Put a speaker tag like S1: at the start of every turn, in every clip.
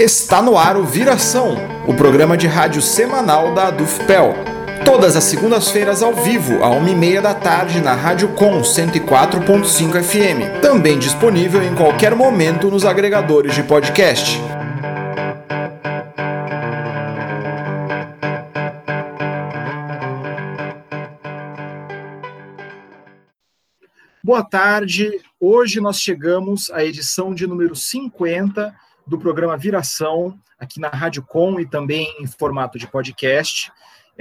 S1: Está no ar o Viração, o programa de rádio semanal da Adufpel. Todas as segundas-feiras ao vivo, à 1h30 da tarde, na Rádio Com 104.5 FM. Também disponível em qualquer momento nos agregadores de podcast. Boa tarde. Hoje nós chegamos à edição de número 50 do programa Viração, aqui na Rádio Com e também em formato de podcast.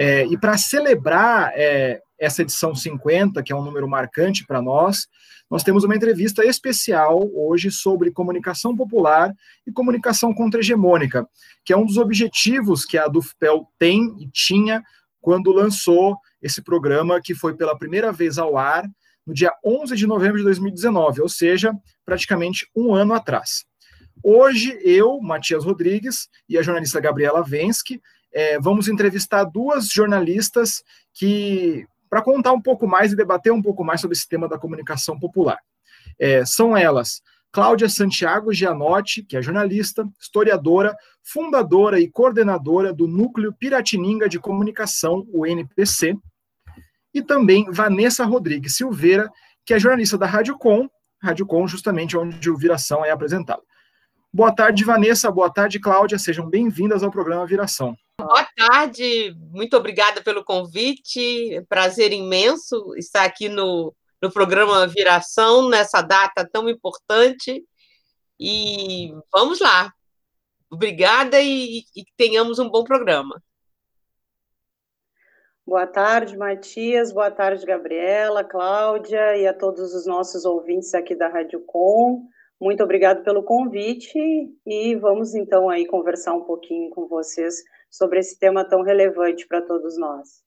S1: É, e para celebrar é, essa edição 50, que é um número marcante para nós, nós temos uma entrevista especial hoje sobre comunicação popular e comunicação contra-hegemônica, que é um dos objetivos que a Dufpel tem e tinha quando lançou esse programa, que foi pela primeira vez ao ar no dia 11 de novembro de 2019, ou seja, praticamente um ano atrás. Hoje, eu, Matias Rodrigues, e a jornalista Gabriela Vensky, é, vamos entrevistar duas jornalistas que para contar um pouco mais e debater um pouco mais sobre esse tema da comunicação popular. É, são elas Cláudia Santiago Gianotti, que é jornalista, historiadora, fundadora e coordenadora do Núcleo Piratininga de Comunicação, o NPC, e também Vanessa Rodrigues Silveira, que é jornalista da Rádio Com, Rádio Com justamente onde o Viração é apresentado. Boa tarde, Vanessa. Boa tarde, Cláudia. Sejam bem-vindas ao programa Viração.
S2: Boa tarde, muito obrigada pelo convite. Prazer imenso estar aqui no, no programa Viração, nessa data tão importante. E vamos lá. Obrigada e, e tenhamos um bom programa.
S3: Boa tarde, Matias. Boa tarde, Gabriela, Cláudia e a todos os nossos ouvintes aqui da Rádio Com. Muito obrigado pelo convite e vamos então aí conversar um pouquinho com vocês sobre esse tema tão relevante para todos nós.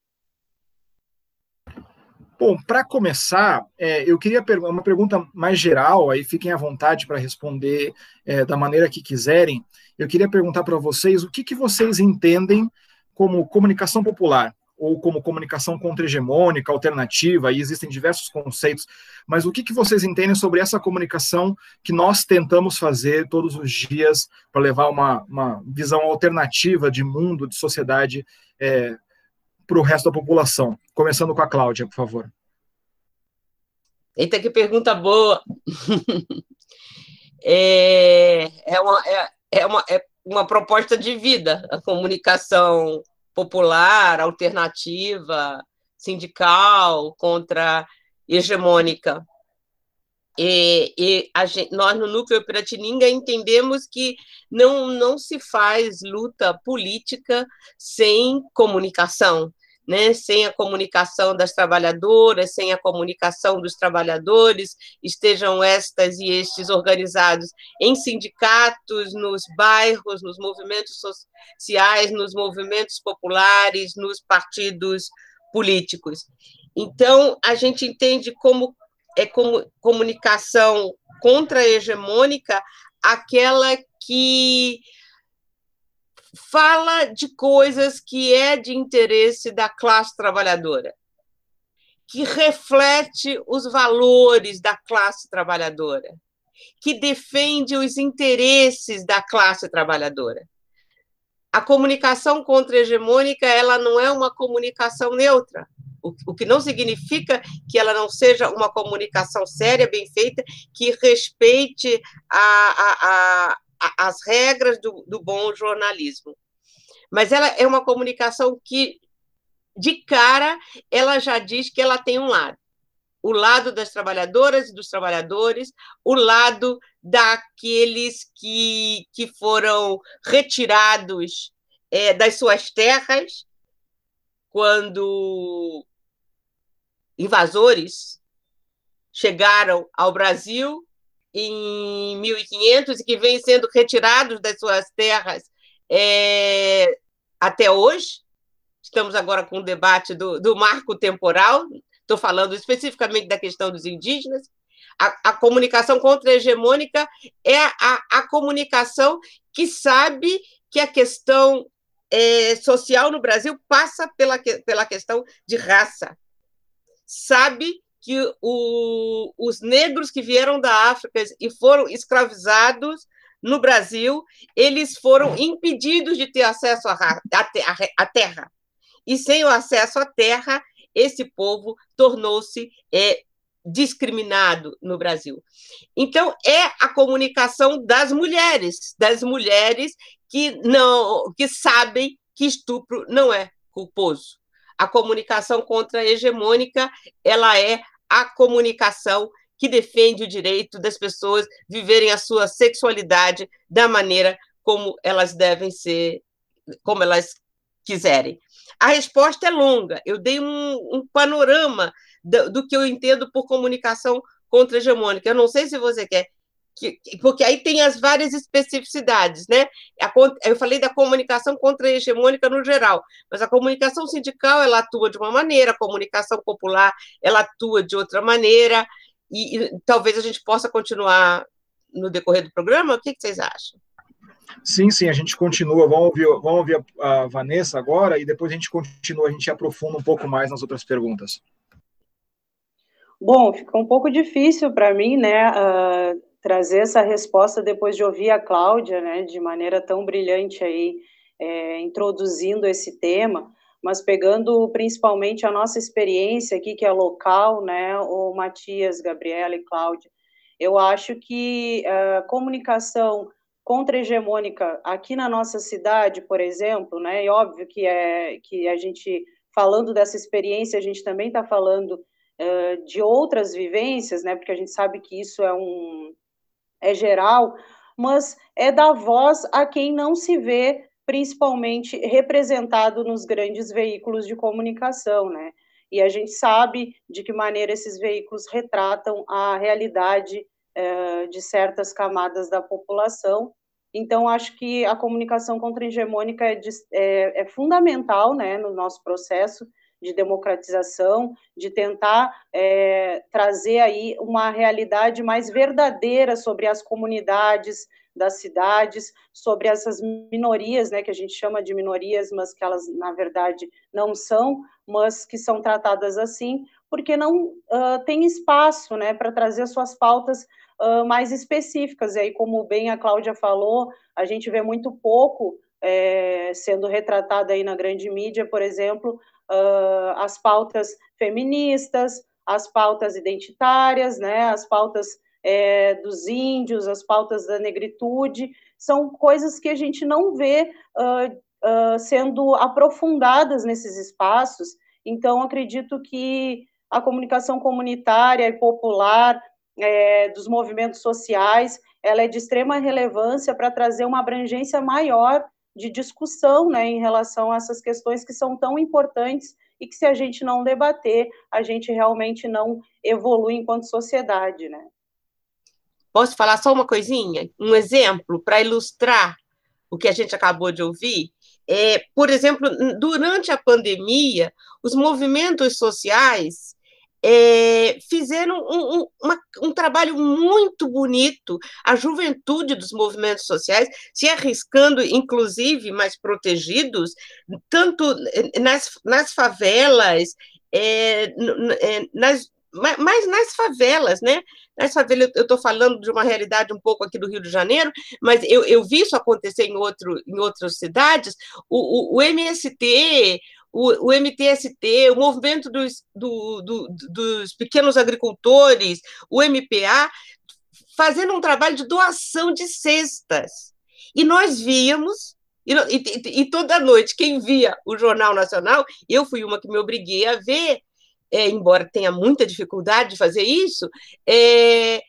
S1: Bom, para começar, é, eu queria uma pergunta mais geral, aí fiquem à vontade para responder é, da maneira que quiserem. Eu queria perguntar para vocês o que, que vocês entendem como comunicação popular ou como comunicação contra-hegemônica, alternativa, aí existem diversos conceitos, mas o que, que vocês entendem sobre essa comunicação que nós tentamos fazer todos os dias para levar uma, uma visão alternativa de mundo, de sociedade é, para o resto da população? Começando com a Cláudia, por favor.
S2: Eita, que pergunta boa! é, é, uma, é, é, uma, é uma proposta de vida, a comunicação popular, alternativa, sindical, contra hegemônica. E, e gente, nós, no Núcleo Piratininga, entendemos que não, não se faz luta política sem comunicação, né? sem a comunicação das trabalhadoras, sem a comunicação dos trabalhadores, estejam estas e estes organizados em sindicatos, nos bairros, nos movimentos sociais, nos movimentos populares, nos partidos políticos. Então, a gente entende como é como comunicação contra-hegemônica aquela que fala de coisas que é de interesse da classe trabalhadora, que reflete os valores da classe trabalhadora, que defende os interesses da classe trabalhadora. A comunicação contra-hegemônica ela não é uma comunicação neutra, o, que não significa que ela não seja uma comunicação séria, bem feita, que respeite a, a, a, as regras do, do bom jornalismo. Mas ela é uma comunicação que, de cara, ela já diz que ela tem um lado o lado das trabalhadoras e dos trabalhadores, o lado daqueles que, que foram retirados é, das suas terras quando invasores chegaram ao Brasil em 1500 e que vêm sendo retirados das suas terras é, até hoje. Estamos agora com o debate do, do marco temporal, estou falando especificamente da questão dos indígenas, a, a comunicação contra-hegemônica é a, a comunicação que sabe que a questão é, social no Brasil passa pela, pela questão de raça. Sabe que o, os negros que vieram da África e foram escravizados no Brasil, eles foram impedidos de ter acesso à terra. E sem o acesso à terra, esse povo tornou-se é, discriminado no Brasil. Então, é a comunicação das mulheres, das mulheres que não que sabem que estupro não é culposo. A comunicação contra-hegemônica, ela é a comunicação que defende o direito das pessoas viverem a sua sexualidade da maneira como elas devem ser, como elas quiserem. A resposta é longa. Eu dei um, um panorama do, do, que eu entendo por comunicação contra-hegemônica. Eu não sei se você quer, que, porque aí tem as várias especificidades, né? Eu falei da comunicação contra-hegemônica no geral, mas a comunicação sindical ela atua de uma maneira, a comunicação popular ela atua de outra maneira, e, e talvez a gente possa continuar no decorrer do programa. O que, que vocês acham?
S1: Sim, sim, a gente continua. Vamos ouvir, vamos ouvir a, a, Vanessa agora e depois a gente continua, a gente aprofunda um pouco mais nas outras perguntas.
S3: Bom, fica um pouco difícil para mim, né, uh, trazer essa resposta depois de ouvir a Cláudia, né, de maneira tão brilhante aí, é, introduzindo esse tema, mas pegando principalmente a nossa experiência aqui, que é local, né, o Matias, Gabriela e Cláudia, eu acho que a uh, comunicação contra-hegemônica aqui na nossa cidade, por exemplo, né? E óbvio que é que a gente falando dessa experiência, a gente também está falando uh, de outras vivências, né? Porque a gente sabe que isso é um é geral, mas é dar voz a quem não se vê principalmente representado nos grandes veículos de comunicação, né? E a gente sabe de que maneira esses veículos retratam a realidade é, de certas camadas da população. Então, acho que a comunicação contra-hegemônica é, é, é, fundamental né, no nosso processo de democratização, de tentar é, trazer aí uma realidade mais verdadeira sobre as comunidades das cidades, sobre essas minorias, né, que a gente chama de minorias, mas que elas, na verdade, não são, mas que são tratadas assim, porque não uh, tem espaço né, para trazer suas pautas uh, mais específicas. E aí, como bem a Cláudia falou, a gente vê muito pouco é, sendo retratado aí na grande mídia, por exemplo, uh, as pautas feministas, as pautas identitárias, né, as pautas é, dos índios, as pautas da negritude, são coisas que a gente não vê uh, uh, sendo aprofundadas nesses espaços. Então, acredito que a comunicação comunitária e popular é, dos movimentos sociais, ela é de extrema relevância para trazer uma abrangência maior de discussão né, em relação a essas questões que são tão importantes e que se a gente não debater, a gente realmente não evolui enquanto sociedade, né?
S2: Posso falar só uma coisinha? Um exemplo para ilustrar o que a gente acabou de ouvir? É, por exemplo, durante a pandemia, os movimentos sociais é, fizeram um, um, uma, um, trabalho muito bonito, a juventude dos movimentos sociais se arriscando, inclusive, mais protegidos, tanto nas, nas favelas, é, nas, mas nas favelas, né? Nas favelas, eu estou falando de uma realidade um pouco aqui do Rio de Janeiro, mas eu, eu vi isso acontecer em, outro, em outras cidades. O, o, o MST, o, o MTST, o movimento dos, do, do, dos pequenos agricultores, o MPA, fazendo um trabalho de doação de cestas. E nós víamos, e, e, e, toda noite, quem via o Jornal Nacional, eu fui uma que me obriguei a ver, é, embora tenha muita dificuldade de fazer isso, é,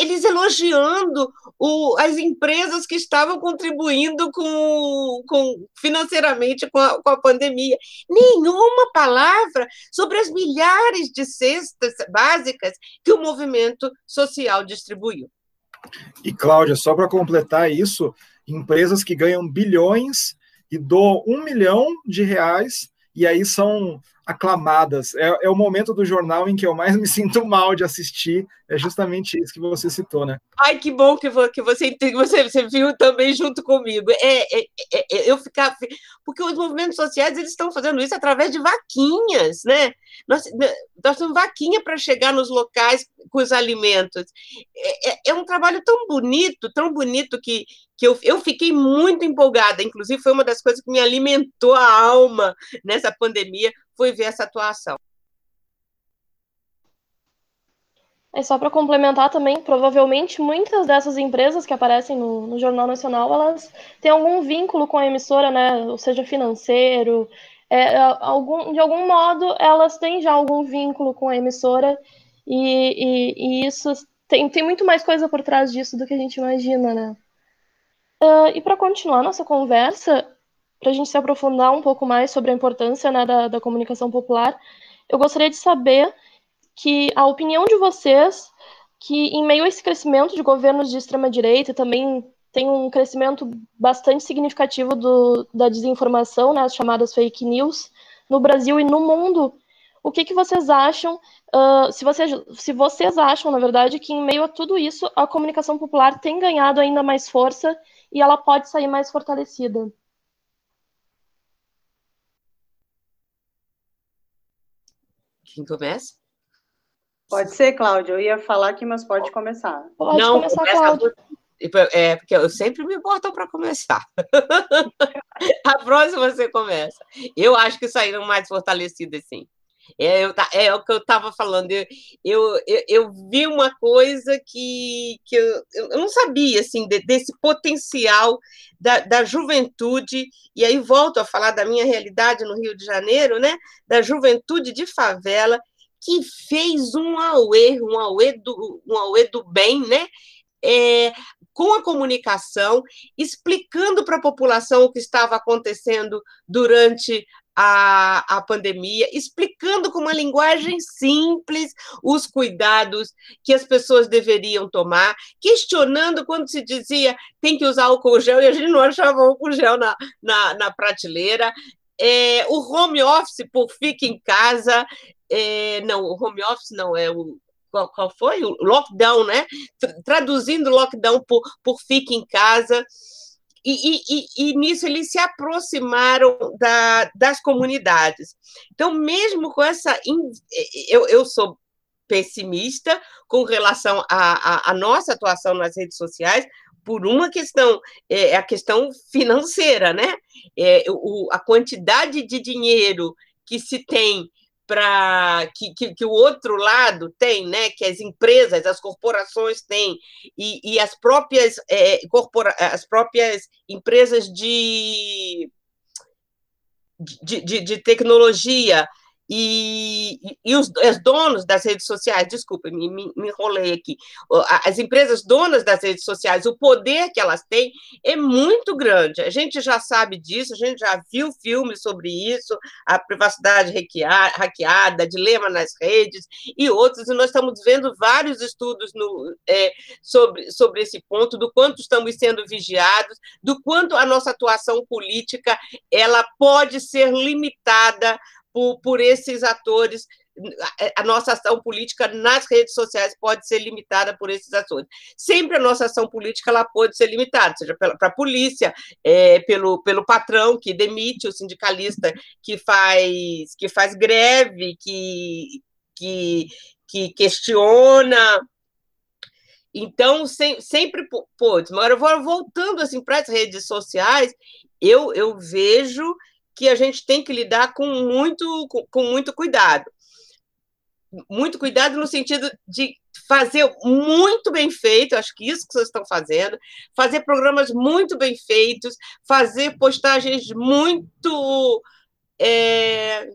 S2: eles elogiando o, as empresas que estavam contribuindo com, com financeiramente com a, com a, pandemia. Nenhuma palavra sobre as milhares de cestas básicas que o movimento social distribuiu.
S1: E, Cláudia, só para completar isso, empresas que ganham bilhões e doam um milhão de reais, e aí são aclamadas. É, é, o momento do jornal em que eu mais me sinto mal de assistir. É justamente isso que você citou, né?
S2: Ai, que bom que, que você, você, você viu também junto comigo. É, é, é, é eu ficar. Porque os movimentos sociais eles estão fazendo isso através de vaquinhas, né? Nós, nós temos vaquinha para chegar nos locais com os alimentos. É, é, é, um trabalho tão bonito, tão bonito que, que eu, eu fiquei muito empolgada. Inclusive, foi uma das coisas que me alimentou a alma nessa pandemia, foi ver essa atuação.
S4: É só para complementar também, provavelmente muitas dessas empresas que aparecem no, no, Jornal Nacional, elas têm algum vínculo com a emissora, né? Ou seja, financeiro, é, é algum, de algum modo elas têm já algum vínculo com a emissora e, e, e isso tem, tem muito mais coisa por trás disso do que a gente imagina, né? Uh, e para continuar nossa conversa, para a gente se aprofundar um pouco mais sobre a importância né, da, da comunicação popular, eu gostaria de saber que a opinião de vocês, que em meio a esse crescimento de governos de extrema-direita, também tem um crescimento bastante significativo do, da desinformação, né, as chamadas fake news, no Brasil e no mundo, o que, que vocês acham, uh, se, vocês, se vocês acham, na verdade, que em meio a tudo isso, a comunicação popular tem ganhado ainda mais força e ela pode sair mais fortalecida?
S2: Quem começa?
S3: Pode ser, Cláudia. Eu ia falar aqui, mas pode começar.
S2: Pode Não, começar, começa Cláudia. É, porque eu sempre me botam para começar. a próxima você começa. Eu acho que saíram mais fortalecidas, sim. É, eu, é o que eu estava falando. Eu, eu, eu, vi uma coisa que, que eu, eu não sabia, assim, de, desse potencial da, da juventude, e aí volto a falar da minha realidade no Rio de Janeiro, né? Da juventude de favela, que fez um auê, um auê do, um auê do bem, né? É, com a comunicação, explicando para a população o que estava acontecendo durante a, a pandemia, explicando com uma linguagem simples os cuidados que as pessoas deveriam tomar, questionando quando se dizia tem que usar álcool gel e a gente não achava álcool gel na, na, na prateleira. É, o home office por fica em casa, é, não, o home office não, é o. Qual, qual foi? O lockdown, né? Traduzindo lockdown por, por fica em casa. E, e, e, nisso eles se aproximaram da, das comunidades. Então, mesmo com essa. Eu, eu sou pessimista com relação à, nossa atuação nas redes sociais, por uma questão, é, a questão financeira, né? É, o, a quantidade de dinheiro que se tem para que, que, que, o outro lado tem, né, que as empresas, as corporações têm, e, e as próprias é, corpora, as próprias empresas de, de, de, de tecnologia e, e os, os, donos das redes sociais, desculpa, me, me, me, enrolei aqui, as empresas donas das redes sociais, o poder que elas têm é muito grande. A gente já sabe disso, a gente já viu filmes sobre isso, a privacidade hackeada, dilema nas redes e outros, e nós estamos vendo vários estudos no, é, sobre, sobre esse ponto, do quanto estamos sendo vigiados, do quanto a nossa atuação política ela pode ser limitada por, por esses atores a nossa ação política nas redes sociais pode ser limitada por esses atores. Sempre a nossa ação política ela pode ser limitada, seja para a polícia, é, pelo, pelo patrão que demite o sindicalista que faz que faz greve, que, que, que questiona. Então, sem, sempre pode. Mas agora, voltando assim, para as redes sociais, eu, eu vejo que a gente tem que lidar com muito, com, com muito cuidado. Muito cuidado no sentido de fazer muito bem feito, acho que isso que vocês estão fazendo, fazer programas muito bem feitos, fazer postagens muito. É,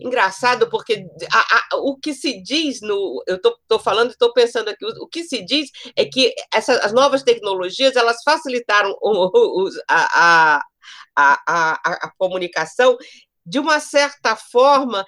S2: engraçado, porque a, a, o que se diz no. Eu estou falando, estou pensando aqui, o, o, que se diz é que essa, as novas tecnologias elas facilitaram o, o, a, a, a, a comunicação, de uma certa forma,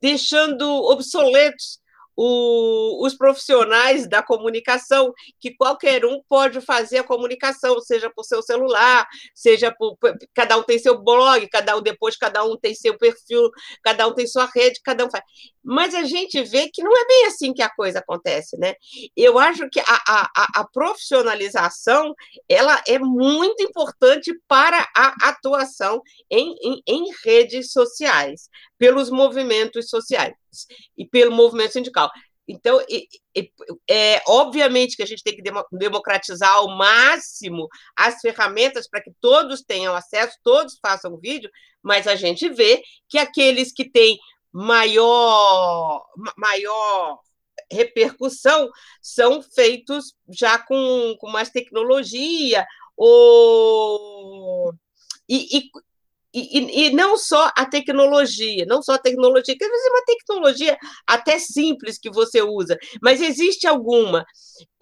S2: deixando obsoletos o, os profissionais da comunicação, que qualquer um pode fazer a comunicação, seja por seu celular, seja por. Cada um tem seu blog, cada um depois, cada um tem seu perfil, cada um tem sua rede, cada um faz. Mas a gente vê que não é bem assim que a coisa acontece, né? Eu acho que a, a, a profissionalização ela é muito importante para a atuação em, em, em redes sociais, pelos movimentos sociais e pelo movimento sindical. Então, é obviamente que a gente tem que democratizar ao máximo as ferramentas para que todos tenham acesso, todos façam vídeo, mas a gente vê que aqueles que têm maior, maior repercussão são feitos já com, com mais tecnologia, ou, e, e, e, e, não só a tecnologia, não só a tecnologia, que às vezes é uma tecnologia até simples que você usa, mas existe alguma.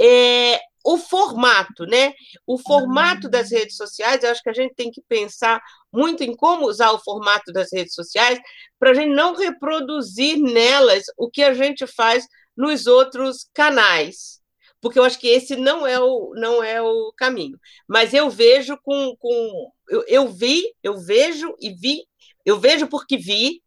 S2: É, o formato, né? O formato das redes sociais, eu acho que a gente tem que pensar muito em como usar o formato das redes sociais para a gente não reproduzir nelas o que a gente faz nos outros canais porque eu acho que esse não é o, não é o caminho. Mas eu vejo com. com eu, eu vi, eu vejo e vi, eu vejo porque vi,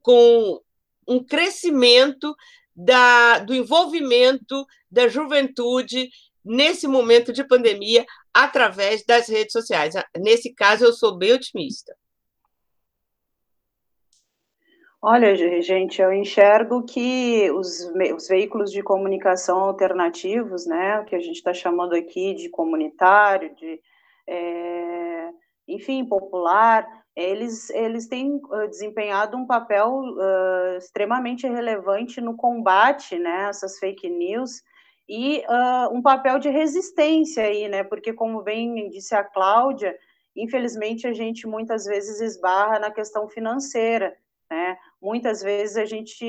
S2: com um crescimento da, do envolvimento da juventude nesse momento de pandemia através das redes sociais. Nesse caso, eu sou bem otimista.
S3: Olha, gente, eu enxergo que os, os veículos de comunicação alternativos, né, que a gente está chamando aqui de comunitário, de, é, enfim, popular, eles, eles têm desempenhado um papel uh, extremamente relevante no combate, né, a essas fake news, e uh, um papel de resistência aí, né, porque como bem disse a Cláudia, infelizmente a gente muitas vezes esbarra na questão financeira, né? Muitas vezes a gente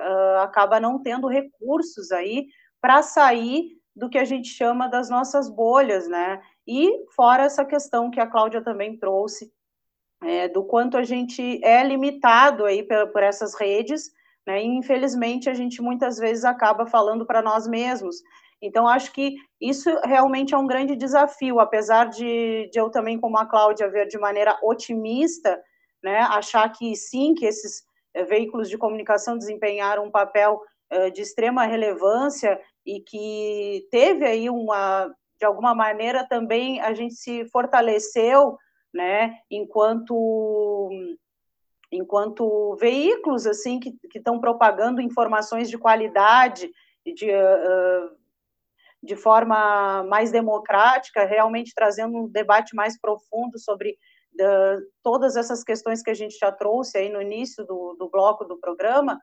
S3: uh, acaba não tendo recursos aí para sair do que a gente chama das nossas bolhas, né? E fora essa questão que a Cláudia também trouxe, é, do quanto a gente é limitado aí por, por essas redes, né? E infelizmente a gente muitas vezes acaba falando para nós mesmos. Então, acho que isso realmente é um grande desafio, apesar de, de eu também, como a Cláudia, ver de maneira otimista né, achar que sim, que esses eh, veículos de comunicação desempenharam um papel uh, de extrema relevância e que teve aí uma, de alguma maneira também a gente se fortaleceu, né, enquanto enquanto veículos assim que estão propagando informações de qualidade de uh, de forma mais democrática, realmente trazendo um debate mais profundo sobre todas essas questões que a gente já trouxe aí no início do, do bloco do programa,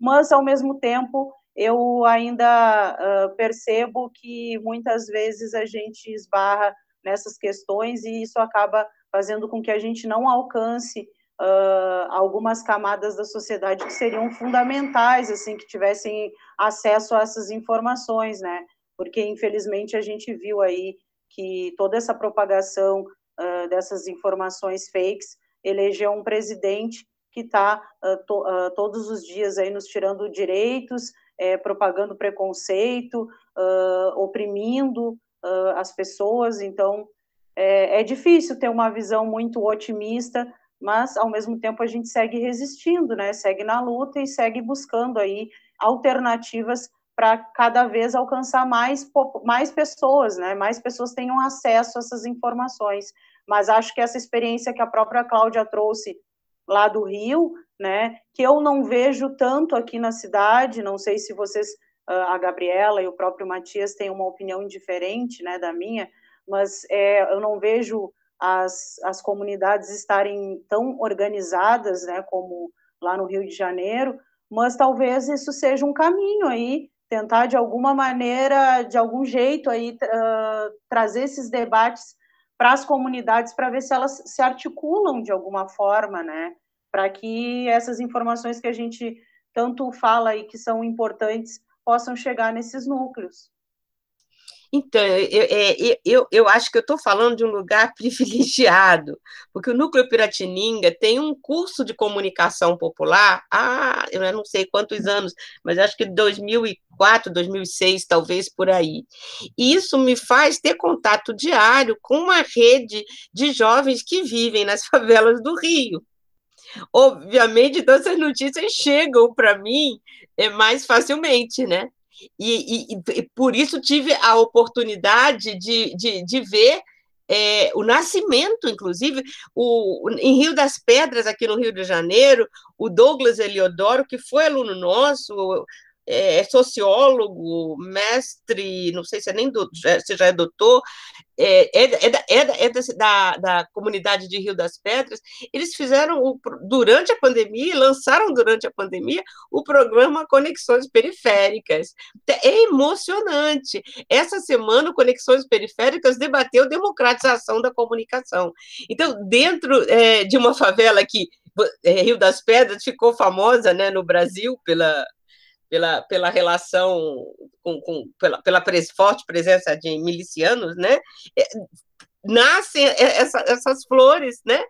S3: mas, ao mesmo tempo, eu ainda uh, percebo que muitas vezes a gente esbarra nessas questões e isso acaba fazendo com que a gente não alcance uh, algumas camadas da sociedade que seriam fundamentais, assim, que tivessem acesso a essas informações, né? Porque, infelizmente, a gente viu aí que toda essa propagação uh, dessas informações fakes, elegeu um presidente que está uh, to, uh, todos os dias aí nos tirando direitos, é, propagando preconceito, oprimindo as pessoas. Então, é, é difícil ter uma visão muito otimista, mas ao mesmo tempo a gente segue resistindo, né? Segue na luta e segue buscando aí alternativas para cada vez alcançar mais, mais pessoas, né? Mais pessoas tenham acesso a essas informações. Mas acho que essa experiência que a própria Cláudia trouxe lá do Rio, né? Que eu não vejo tanto aqui na cidade. Não sei se vocês, ah, a Gabriela e o próprio Matias têm uma opinião diferente, né, da minha. Mas é, eu não vejo as, as comunidades estarem tão organizadas, né, como lá no Rio de Janeiro. Mas talvez isso seja um caminho aí tentar de alguma maneira, de algum jeito aí uh, trazer esses debates para as comunidades para ver se elas se articulam de alguma forma, né? Para que essas informações que a gente tanto fala e que são importantes possam chegar nesses núcleos.
S2: Então, eu, eu, eu acho que eu estou falando de um lugar privilegiado, porque o Núcleo Piratininga tem um curso de comunicação popular há, eu não sei quantos anos, mas acho que 2004, 2006, talvez por aí. E isso me faz ter contato diário com uma rede de jovens que vivem nas favelas do Rio. Obviamente, então essas notícias chegam para mim é, mais facilmente, né? E, e, por isso tive a oportunidade de, de, de ver é, o nascimento, inclusive, o, em Rio das Pedras, aqui no Rio de Janeiro, o Douglas Eliodoro, que foi aluno nosso, é, é sociólogo, mestre, não sei se é nem do, se já é doutor, é, é, é, da, é, é da, da, comunidade de Rio das Pedras, eles fizeram, o, durante a pandemia, lançaram durante a pandemia, o programa Conexões Periféricas. É emocionante. Essa semana, Conexões Periféricas debateu democratização da comunicação. Então, dentro é, de uma favela que Rio das Pedras ficou famosa né, no Brasil pela, pela, pela relação, com, com pela, pela pres, forte presença de milicianos, né? É, nascem essa, essas flores, né?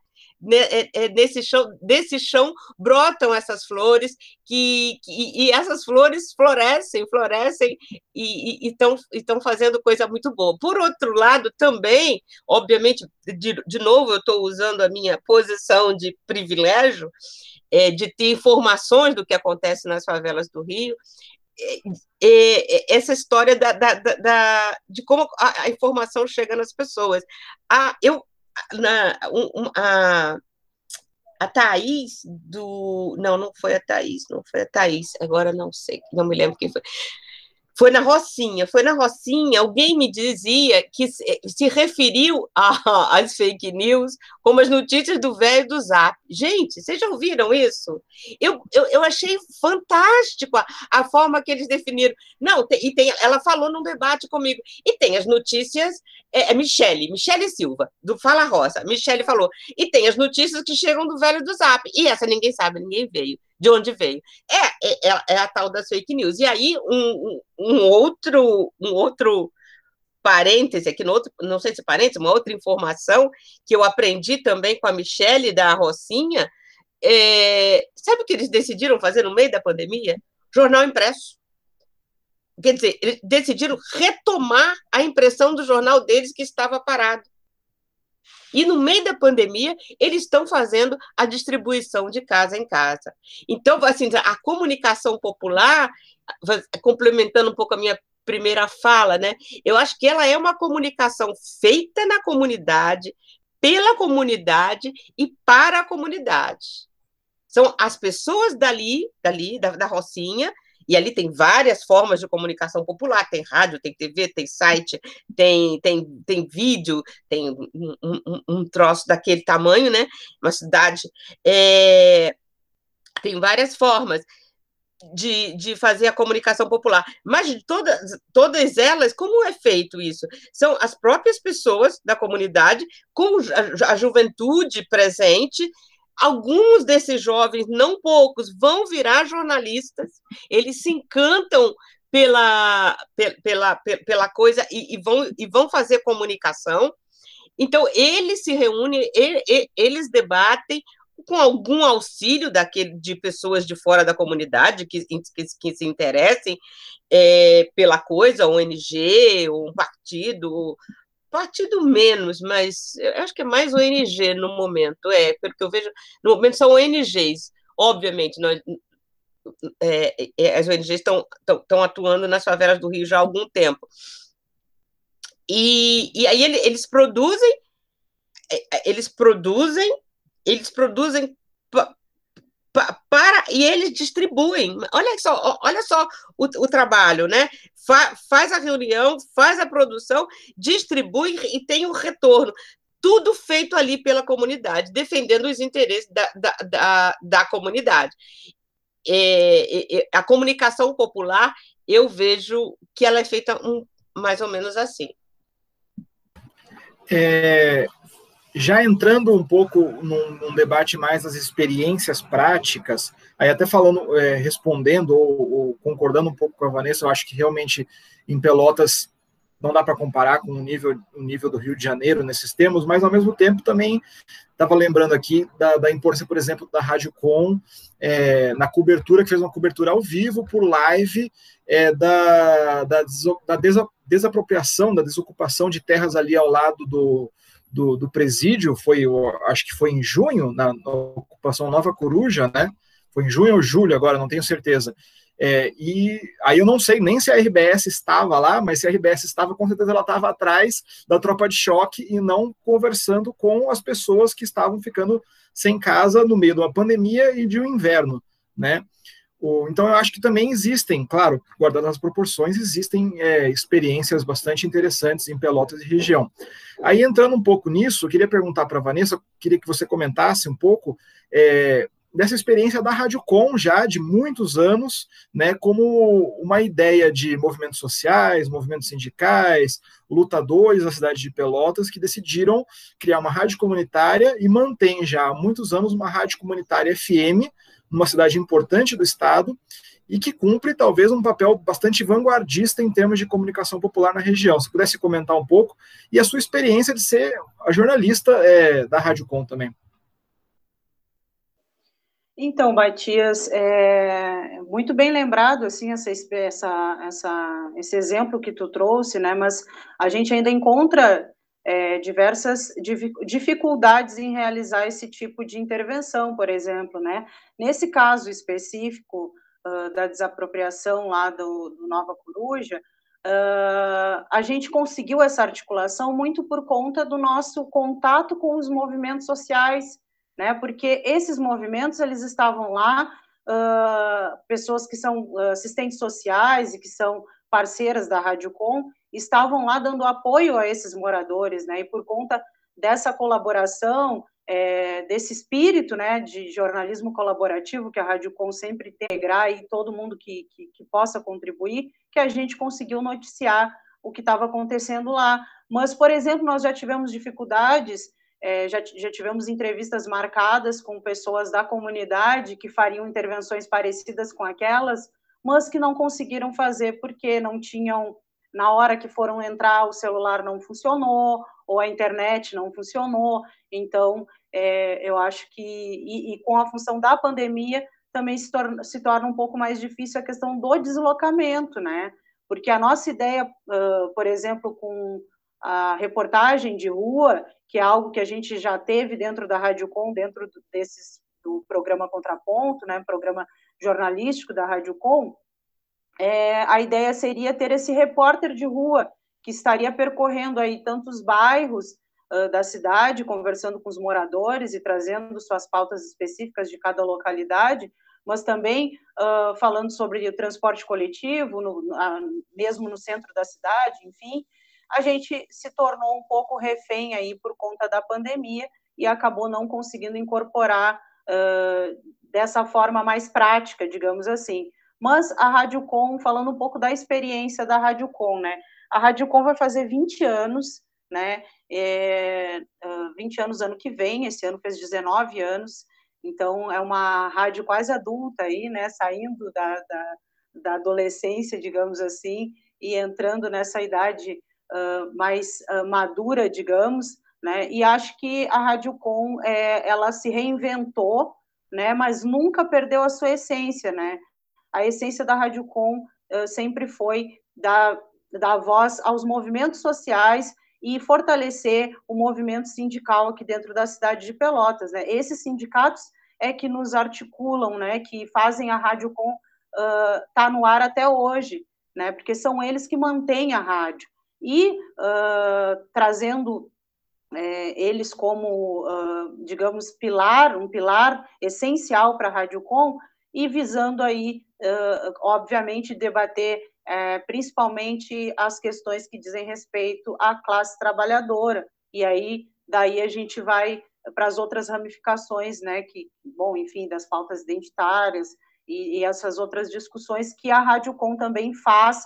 S2: É, é, nesse chão, desse chão brotam essas flores que, que e essas flores florescem, florescem e estão fazendo coisa muito boa. Por outro lado, também, obviamente, de, de novo, eu estou usando a minha posição de privilégio, é, de ter informações do que acontece nas favelas do Rio, é, é, essa história da, da, da, de como a, a, informação chega nas pessoas. A, eu, na, um, a, a Thaís do. Não, não foi a Thaís, não foi a Thaís, agora não sei, não me lembro quem foi. Foi na Rocinha, foi na Rocinha, alguém me dizia que se referiu às fake news como as notícias do velho do Zap. Gente, vocês já ouviram isso? Eu, eu, eu achei fantástico a, a forma que eles definiram. Não, tem, e tem, ela falou num debate comigo, e tem as notícias, é, é Michele, Michele Silva, do Fala Rosa, Michele falou, e tem as notícias que chegam do velho do Zap, e essa ninguém sabe, ninguém veio de onde veio. É, é, é, é a tal das fake news. E aí, um, um, outro, um outro parêntese aqui, no outro, não sei se parêntese, uma outra informação que eu aprendi também com a Michelle da Rocinha, é, sabe o que eles decidiram fazer no meio da pandemia? Jornal impresso. Quer dizer, eles decidiram retomar a impressão do jornal deles que estava parado. E no meio da pandemia, eles estão fazendo a distribuição de casa em casa. Então, assim, a comunicação popular, complementando um pouco a minha primeira fala, né? Eu acho que ela é uma comunicação feita na comunidade, pela comunidade e para a comunidade. São as pessoas dali, dali da, da Rocinha, e ali tem várias formas de comunicação popular, tem rádio, tem TV, tem site, tem, tem, tem vídeo, tem um, um, um troço daquele tamanho, né? Uma cidade. É, tem várias formas de, de fazer a comunicação popular. Mas de todas, todas elas, como é feito isso? São as próprias pessoas da comunidade, com a, a juventude presente, alguns desses jovens, não poucos, vão virar jornalistas, eles se encantam pela, pela, pela coisa e, e, vão, e vão fazer comunicação. Então, eles se reúnem, eles debatem com algum auxílio daquele, de pessoas de fora da comunidade que, que, que se interessem é, pela coisa, ONG, ou um partido, partido menos, mas eu acho que é mais ONG no momento, é, pelo que eu vejo, no momento são ONGs, obviamente, nós, é, é, as ONGs estão, atuando nas favelas do Rio já há algum tempo. E, e aí eles produzem, é, é, eles produzem, eles produzem para e eles distribuem. Olha só, olha só o, o trabalho, né? Fa, faz a reunião, faz a produção, distribui e tem o retorno. Tudo feito ali pela comunidade, defendendo os interesses da, da, da, da comunidade. É, é, a comunicação popular, eu vejo que ela é feita um, mais ou menos assim.
S1: É, já entrando um pouco num, num, debate mais das experiências práticas, aí até falando, é, respondendo ou, ou, concordando um pouco com a Vanessa, eu acho que realmente em Pelotas não dá para comparar com o nível, o nível do Rio de Janeiro nesses termos, mas ao mesmo tempo também estava lembrando aqui da, da, importância, por exemplo, da Rádio Com é, na cobertura, que fez uma cobertura ao vivo, por live, é, da, da, da desa, desapropriação, da desocupação de terras ali ao lado do, do, do presídio, foi, acho que foi em junho, na, na ocupação Nova Coruja, né? Foi em junho ou julho, agora não tenho certeza. É, e aí eu não sei nem se a RBS estava lá, mas se a RBS estava, com certeza ela estava atrás da tropa de choque e não conversando com as pessoas que estavam ficando sem casa no meio de uma pandemia e de um inverno, né? Então eu acho que também existem, claro, guardadas as proporções, existem é, experiências bastante interessantes em Pelotas e região. Aí entrando um pouco nisso, eu queria perguntar para a Vanessa, queria que você comentasse um pouco é, dessa experiência da Rádio Com já de muitos anos, né, como uma ideia de movimentos sociais, movimentos sindicais, lutadores da cidade de Pelotas que decidiram criar uma rádio comunitária e mantém já há muitos anos uma rádio comunitária FM numa cidade importante do estado e que cumpre talvez um papel bastante vanguardista em termos de comunicação popular na região. Se pudesse comentar um pouco e a sua experiência de ser a jornalista é, da Rádio Com também.
S3: Então, Batias, é muito bem lembrado assim essa, essa, essa, esse exemplo que tu trouxe, né? Mas a gente ainda encontra é, diversas dificuldades em realizar esse tipo de intervenção, por exemplo, né? Nesse caso específico uh, da desapropriação lá do, do Nova Coruja, uh, a gente conseguiu essa articulação muito por conta do nosso contato com os movimentos sociais né? Porque esses movimentos eles estavam lá, uh, pessoas que são assistentes sociais e que são parceiras da Rádio Com estavam lá dando apoio a esses moradores, né? E por conta dessa colaboração, é, desse espírito, né, de jornalismo colaborativo que a Rádio Com sempre integrar e todo mundo que, que, que possa contribuir, que a gente conseguiu noticiar o que estava acontecendo lá. Mas, por exemplo, nós já tivemos dificuldades é, já, já tivemos entrevistas marcadas com pessoas da comunidade que fariam intervenções parecidas com aquelas, mas que não conseguiram fazer porque não tinham, na hora que foram entrar, o celular não funcionou, ou a internet não funcionou. Então, é, eu acho que, e, e, com a função da pandemia, também se torna, se torna um pouco mais difícil a questão do deslocamento, né? Porque a nossa ideia, uh, por exemplo, com a reportagem de rua, que é algo que a gente já teve dentro da Rádio Com, dentro desses, do programa Contraponto, né, programa jornalístico da Rádio Com, é, a ideia seria ter esse repórter de rua que estaria percorrendo aí tantos bairros uh, da cidade, conversando com os moradores e trazendo suas pautas específicas de cada localidade, mas também uh, falando sobre o transporte coletivo, no, uh, mesmo no centro da cidade, enfim, a gente se tornou um pouco refém aí por conta da pandemia e acabou não conseguindo incorporar uh, dessa forma mais prática, digamos assim. Mas a Rádio Com, falando um pouco da experiência da Rádio Com, né? A Rádio Com vai fazer 20 anos, né? É, uh, 20 anos ano que vem, esse ano fez 19 anos, então é uma rádio quase adulta aí, né? Saindo da, da, da adolescência, digamos assim, e entrando nessa idade uh, mais uh, madura, digamos, né? E acho que a Rádio Com é, ela se reinventou, né? Mas nunca perdeu a sua essência, né? A essência da Rádio Com uh, sempre foi dar, dar voz aos movimentos sociais e fortalecer o movimento sindical aqui dentro da cidade de Pelotas, né? Esses sindicatos é que nos articulam, né? Que fazem a Rádio Com estar tá no ar até hoje, né? Porque são eles que mantêm a rádio e uh, trazendo é, eles como, uh, digamos, pilar, um pilar essencial para a Rádio Com e visando aí, uh, obviamente, debater é, principalmente as questões que dizem respeito à classe trabalhadora. E aí, daí a gente vai para as outras ramificações, né, que, bom, enfim, das pautas identitárias e, e essas outras discussões que a Rádio Com também faz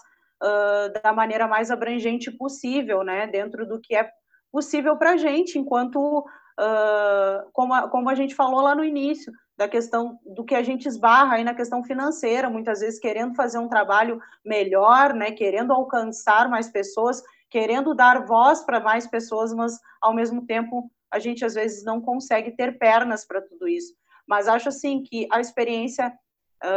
S3: uh, da maneira mais abrangente possível, né, dentro do que é possível para a gente, enquanto, uh, como, a, como a gente falou lá no início, da questão do que a gente esbarra aí na questão financeira, muitas vezes querendo fazer um trabalho melhor, né, querendo alcançar mais pessoas, querendo dar voz para mais pessoas, mas ao mesmo tempo a gente às vezes não consegue ter pernas para tudo isso. Mas acho assim que a experiência,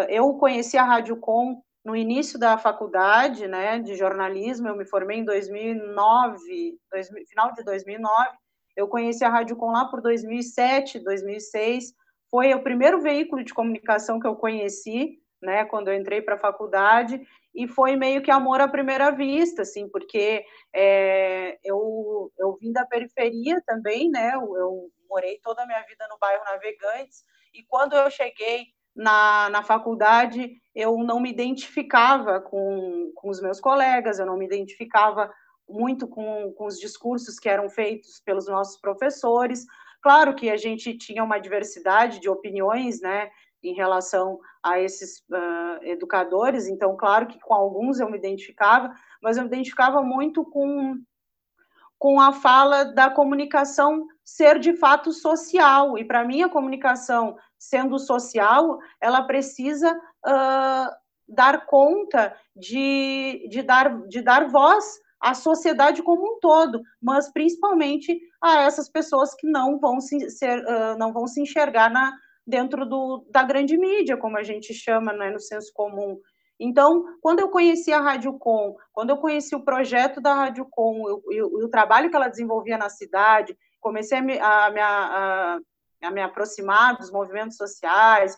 S3: eu conheci a Rádio Com no início da faculdade, né, de jornalismo, eu me formei em 2009, 2000, final de 2009, eu conheci a Rádio Com lá por 2007, 2006, foi o primeiro veículo de comunicação que eu conheci, né, quando eu entrei para a faculdade, e foi meio que amor à primeira vista, assim, porque é, eu, eu vim da periferia também, né, eu, eu morei toda a minha vida no bairro Navegantes, e quando eu cheguei na, na faculdade, eu não me identificava com, com os meus colegas, eu não me identificava muito com, com os discursos que eram feitos pelos nossos professores. Claro que a gente tinha uma diversidade de opiniões, né, em relação a esses uh, educadores, então, claro que com alguns eu me identificava, mas eu me identificava muito com, com a fala da comunicação ser de fato social, e para mim a comunicação sendo social, ela precisa uh, dar conta de, de, dar, de dar voz à sociedade como um todo, mas principalmente a essas pessoas que não vão se, ser, uh, não vão se enxergar na, dentro do, da grande mídia, como a gente chama né, no senso comum. Então, quando eu conheci a Rádio Com, quando eu conheci o projeto da Rádio Com e o, trabalho que ela desenvolvia na cidade, comecei a me, a, a, a me aproximar dos movimentos sociais,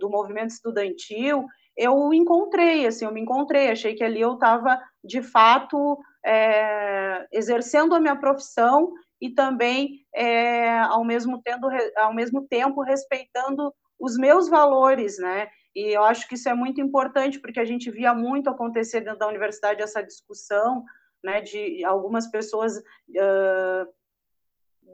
S3: do movimento estudantil, eu encontrei, assim, eu me encontrei, achei que ali eu estava, de fato, é, exercendo a minha profissão e também, é, ao, mesmo tendo, ao mesmo tempo, respeitando os meus valores, né? E eu acho que isso é muito importante, porque a gente via muito acontecer dentro da universidade essa discussão, né, de algumas pessoas uh,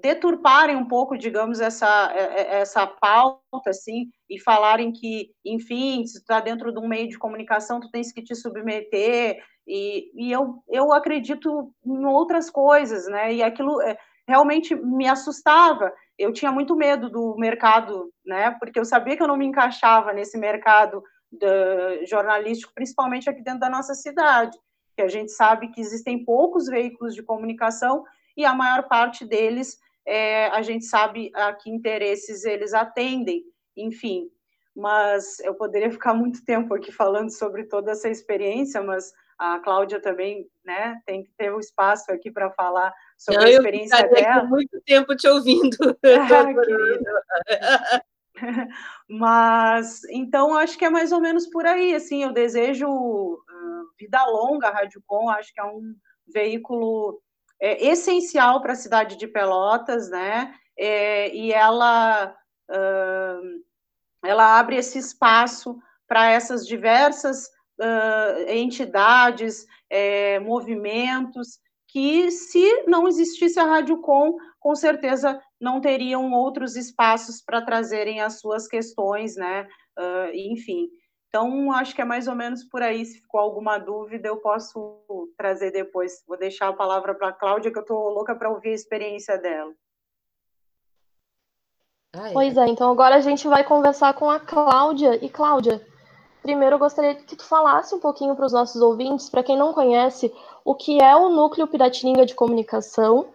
S3: deturparem um pouco, digamos, essa, é, é, essa pauta, assim, e falarem que, enfim, se está dentro de um meio de comunicação, tu tens que te submeter, e, e eu, eu acredito em outras coisas, né, e aquilo é, realmente me assustava, eu tinha muito medo do mercado, né, porque eu sabia que eu não me encaixava nesse mercado jornalístico, principalmente aqui dentro da nossa cidade, que a gente sabe que existem poucos veículos de comunicação e a maior parte deles é, a gente sabe a que interesses eles atendem, enfim. Mas eu poderia ficar muito tempo aqui falando sobre toda essa experiência, mas a Cláudia também né, tem que ter o um espaço aqui para falar sobre Não, a experiência eu dela.
S2: Muito tempo te ouvindo.
S3: Ah, mas então acho que é mais ou menos por aí. Assim, eu desejo uh, vida longa à Rádio Com. Acho que é um veículo é, essencial para a cidade de Pelotas, né? É, e ela, uh, ela abre esse espaço para essas diversas uh, entidades, é, movimentos, que se não existisse a Rádio Com, com certeza não teriam outros espaços para trazerem as suas questões, né? Uh, enfim. Então, acho que é mais ou menos por aí. Se ficou alguma dúvida, eu posso trazer depois. Vou deixar a palavra para a Cláudia, que eu estou louca para ouvir a experiência dela.
S4: Ah, é. Pois é, então agora a gente vai conversar com a Cláudia. E Cláudia, primeiro eu gostaria que tu falasse um pouquinho para os nossos ouvintes, para quem não conhece, o que é o Núcleo Piratininga de Comunicação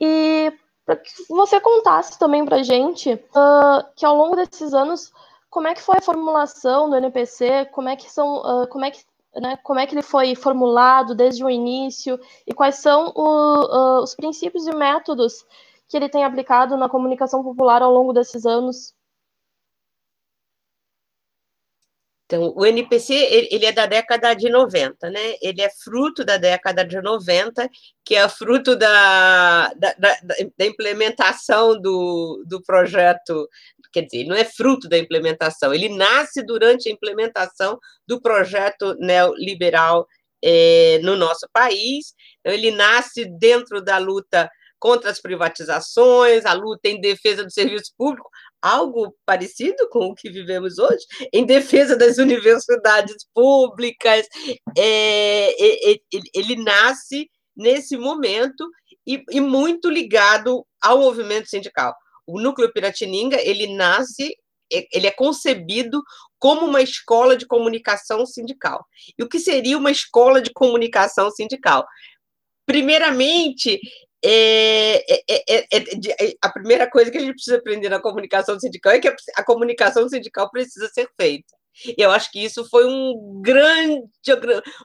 S4: e para que você contasse também para a gente uh, que ao longo desses anos como é que foi a formulação do NPC, como é que são, uh, como é que né, como é que ele foi formulado desde o início e quais são o, uh, os princípios e métodos que ele tem aplicado na comunicação popular ao longo desses anos.
S2: Então, o NPC ele é da década de 90, né? Ele é fruto da década de 90, que é fruto da, da, da, da implementação do, do projeto quer dizer, não é fruto da implementação, ele nasce durante a implementação do projeto neoliberal é, no nosso país, então, ele nasce dentro da luta contra as privatizações, a luta em defesa do serviço público, algo parecido com o que vivemos hoje, em defesa das universidades públicas. É, é, ele nasce nesse momento e, e, muito ligado ao movimento sindical o núcleo Piratininga ele nasce, ele é concebido como uma escola de comunicação sindical. E o que seria uma escola de comunicação sindical? primeiramente, é, é, é, a primeira coisa que a gente precisa aprender na comunicação sindical é que a, a comunicação sindical precisa ser feita. E eu acho que isso foi um grande,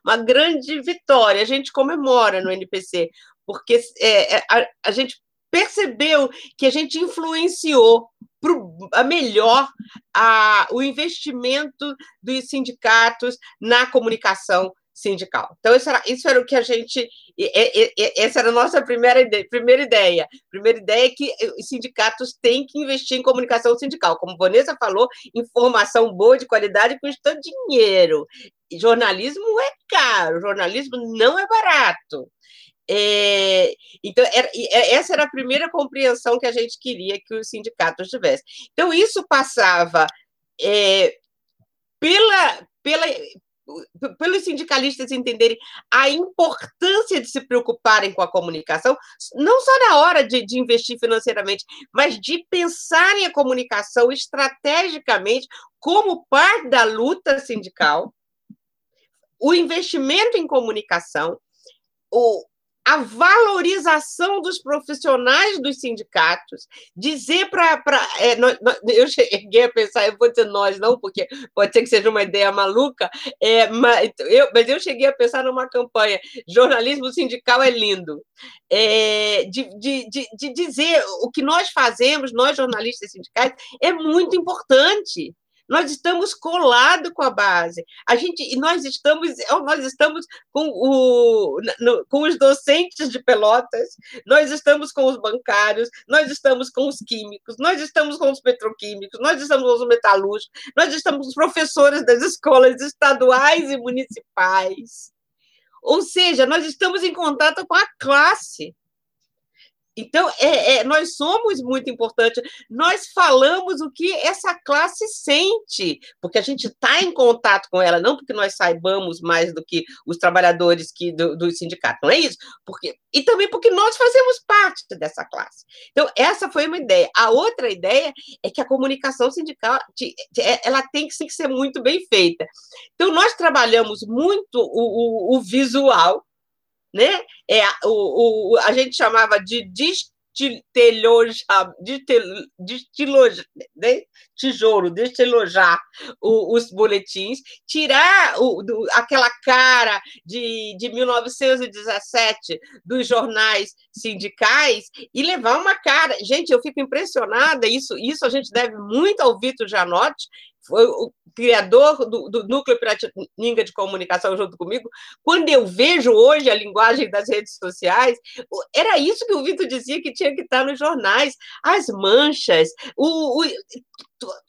S2: uma grande vitória. A gente comemora no NPC, porque é, a, a gente percebeu que a gente influenciou a melhor a, o investimento dos sindicatos na comunicação sindical. Então, isso era, isso era o que a gente. Essa era a nossa primeira ideia. Primeira ideia, primeira ideia é que os sindicatos têm que investir em comunicação sindical. Como Vanessa falou, informação boa, de qualidade, custa dinheiro. jornalismo é caro, jornalismo não é barato. É, então, era, essa era a primeira compreensão que a gente queria que os sindicatos tivessem. Então, isso passava é, pela, pela, pelos sindicalistas entenderem a importância de se preocuparem com a comunicação, não só na hora de, de investir financeiramente, mas de pensarem a comunicação estrategicamente como parte da luta sindical, o investimento em comunicação, o, a valorização dos profissionais dos sindicatos, dizer para. É, eu cheguei a pensar, eu vou dizer nós, não, porque pode ser que seja uma ideia maluca, é, mas, eu, mas eu cheguei a pensar numa campanha: jornalismo sindical é lindo. É, de, de, de, de dizer o que nós fazemos, nós jornalistas sindicais, é muito importante. Nós estamos colados com a base. A gente, nós estamos, nós estamos com, o, no, com os docentes de Pelotas, nós estamos com os bancários, nós estamos com os químicos, nós estamos com os petroquímicos, nós estamos com os metalúrgicos, nós estamos com os professores das escolas estaduais e municipais. Ou seja, nós estamos em contato com a classe. Então, é, é, nós somos muito importantes, nós falamos o que essa classe sente, porque a gente está em contato com ela, não porque nós saibamos mais do que os trabalhadores que, do, do sindicato, não é isso? Porque, e também porque nós fazemos parte dessa classe. Então, essa foi uma ideia. A outra ideia é que a comunicação sindical é, ela tem que ser muito bem feita. Então, nós trabalhamos muito o, o, o visual, né? É, o, o, a gente chamava de destilojar, né? tijolo, destilojar os boletins, tirar o, do, aquela cara de, de 1917 dos jornais sindicais e levar uma cara. Gente, eu fico impressionada, isso, isso a gente deve muito ao Vitor Janotti, foi o criador do, do Núcleo Piratininga de Comunicação junto comigo, quando eu vejo hoje a linguagem das redes sociais, era isso que o Vitor dizia que tinha que estar nos jornais, as manchas, o, o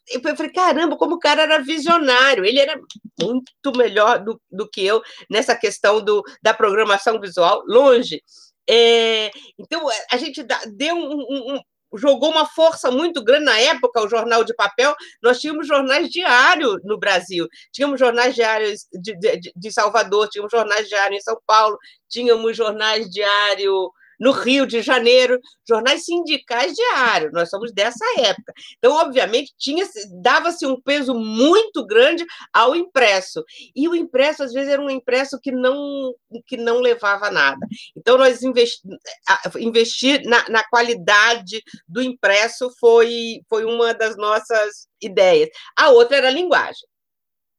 S2: eu falei, caramba, como o cara era visionário, ele era muito melhor do, do que eu nessa questão do, da programação visual, longe. É, então, a gente dá, deu um, um, jogou uma força muito grande na época, o jornal de papel. Nós tínhamos jornais diários no Brasil, tínhamos jornais diários de, de, de Salvador, tínhamos jornais diários em São Paulo, tínhamos jornais diários no Rio de Janeiro, jornais sindicais diários, nós somos dessa época. Então, obviamente, tinha dava-se um peso muito grande ao impresso. E o impresso, às vezes, era um impresso que não, que não levava nada. Então, nós investi, investir na, na qualidade do impresso foi, foi uma das nossas ideias. A outra era a linguagem.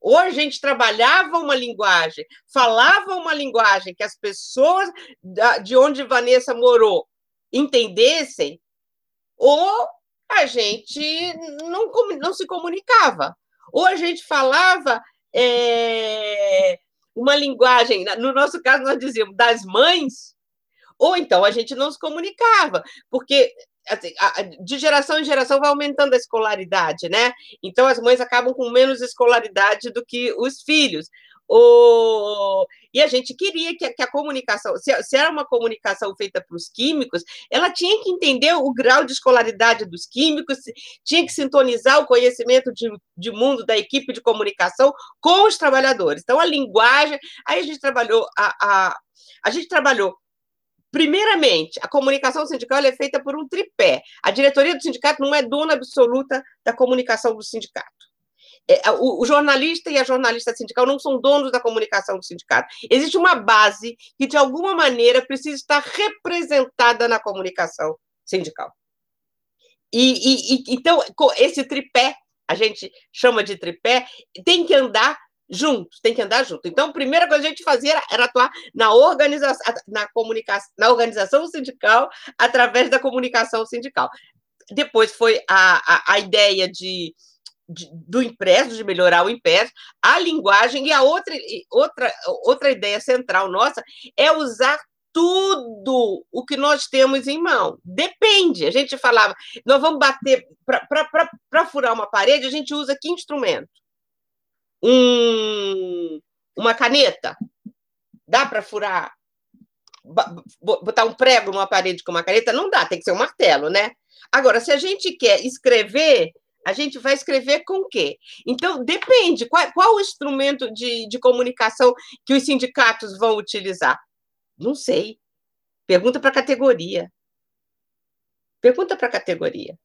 S2: Ou a gente trabalhava uma linguagem, falava uma linguagem que as pessoas de onde Vanessa morou entendessem, ou a gente não, não se comunicava. Ou a gente falava é, uma linguagem, no nosso caso, nós dizíamos das mães, ou então a gente não se comunicava, porque assim, de geração em geração vai aumentando a escolaridade, né? Então as mães acabam com menos escolaridade do que os filhos. O... E a gente queria que, que a comunicação, se, se, era uma comunicação feita para os químicos, ela tinha que entender o grau de escolaridade dos químicos, tinha que sintonizar o conhecimento de, de mundo da equipe de comunicação com os trabalhadores. Então, a linguagem, aí a gente trabalhou a, a, a gente trabalhou Primeiramente, a comunicação sindical é feita por um tripé. A diretoria do sindicato não é dona absoluta da comunicação do sindicato. é, o, o, jornalista e a jornalista sindical não são donos da comunicação do sindicato. Existe uma base que, de alguma maneira, precisa estar representada na comunicação sindical. E, e, e então, esse tripé, a gente chama de tripé, tem que andar juntos, tem que andar junto. Então, a primeira coisa que a gente fazia era, era atuar na organização, na comunicação, na organização sindical através da comunicação sindical. Depois foi a, a, a ideia de, de, do impresso, de melhorar o impresso, a linguagem, e a outra, outra, outra ideia central nossa é usar tudo o que nós temos em mão. Depende. A gente falava, nós vamos bater, para furar uma parede, a gente usa que instrumento? Um, uma caneta? Dá para furar? Botar um prego numa parede com uma caneta? Não dá, tem que ser um martelo, né? Agora, se a gente quer escrever, a gente vai escrever com o quê? Então, depende. Qual, qual o instrumento de, de comunicação que os sindicatos vão utilizar? Não sei. Pergunta para a categoria. Pergunta para a categoria.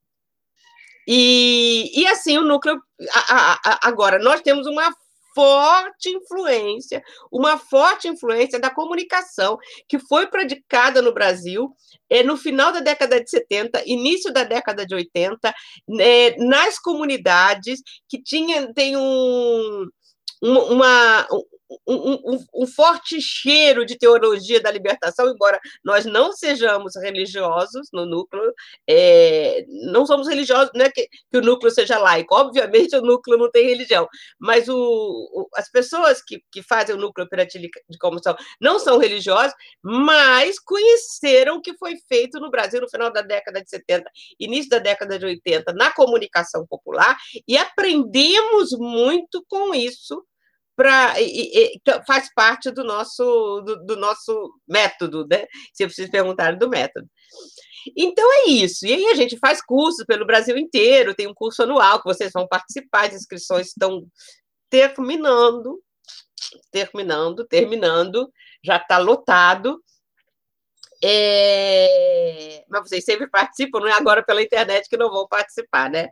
S2: E, e assim, o núcleo. A, a, agora, nós temos uma forte influência, uma forte influência da comunicação que foi predicada no Brasil é, no final da década de 70, início da década de 80, é, nas comunidades que tinha, tem um, uma, um, um, forte cheiro de teologia da libertação, embora nós não sejamos religiosos no núcleo, é, não somos religiosos, não é que, que, o núcleo seja laico, obviamente o núcleo não tem religião, mas o, o, as pessoas que, que fazem o núcleo operativo de comissão não são religiosas, mas conheceram o que foi feito no Brasil no final da década de 70, início da década de 80, na comunicação popular, e aprendemos muito com isso então, faz parte do nosso do, do, nosso método, né? Se vocês perguntarem do método. Então é isso. E aí a gente faz cursos pelo Brasil inteiro, tem um curso anual que vocês vão participar, as inscrições estão terminando, terminando, terminando, já está lotado. É... Mas vocês sempre participam, não é agora pela internet que não vão participar, né?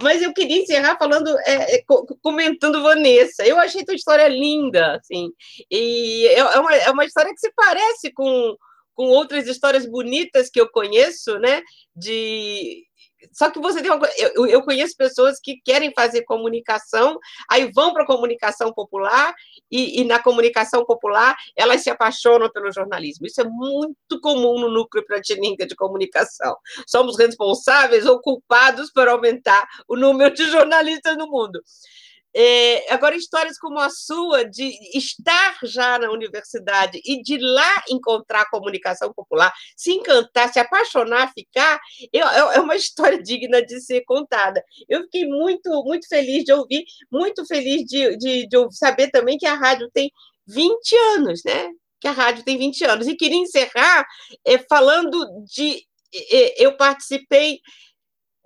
S2: Mas eu queria encerrar falando, é, é comentando Vanessa. Eu achei tua história linda, assim, e é, é uma, é uma história que se parece com, com outras histórias bonitas que eu conheço, né? De só que você tem uma eu, eu conheço pessoas que querem fazer comunicação, aí vão para a comunicação popular, e, e, na comunicação popular elas se apaixonam pelo jornalismo. Isso é muito comum no núcleo Pratininca de comunicação. Somos responsáveis ou culpados por aumentar o número de jornalistas no mundo. É, agora, histórias como a sua, de estar já na universidade e de lá encontrar a comunicação popular, se encantar, se apaixonar, ficar, é, é uma história digna de ser contada. Eu fiquei muito, muito feliz de ouvir, muito feliz de, de, de saber também que a rádio tem 20 anos, né? Que a rádio tem 20 anos. E queria encerrar é, falando de. É, eu participei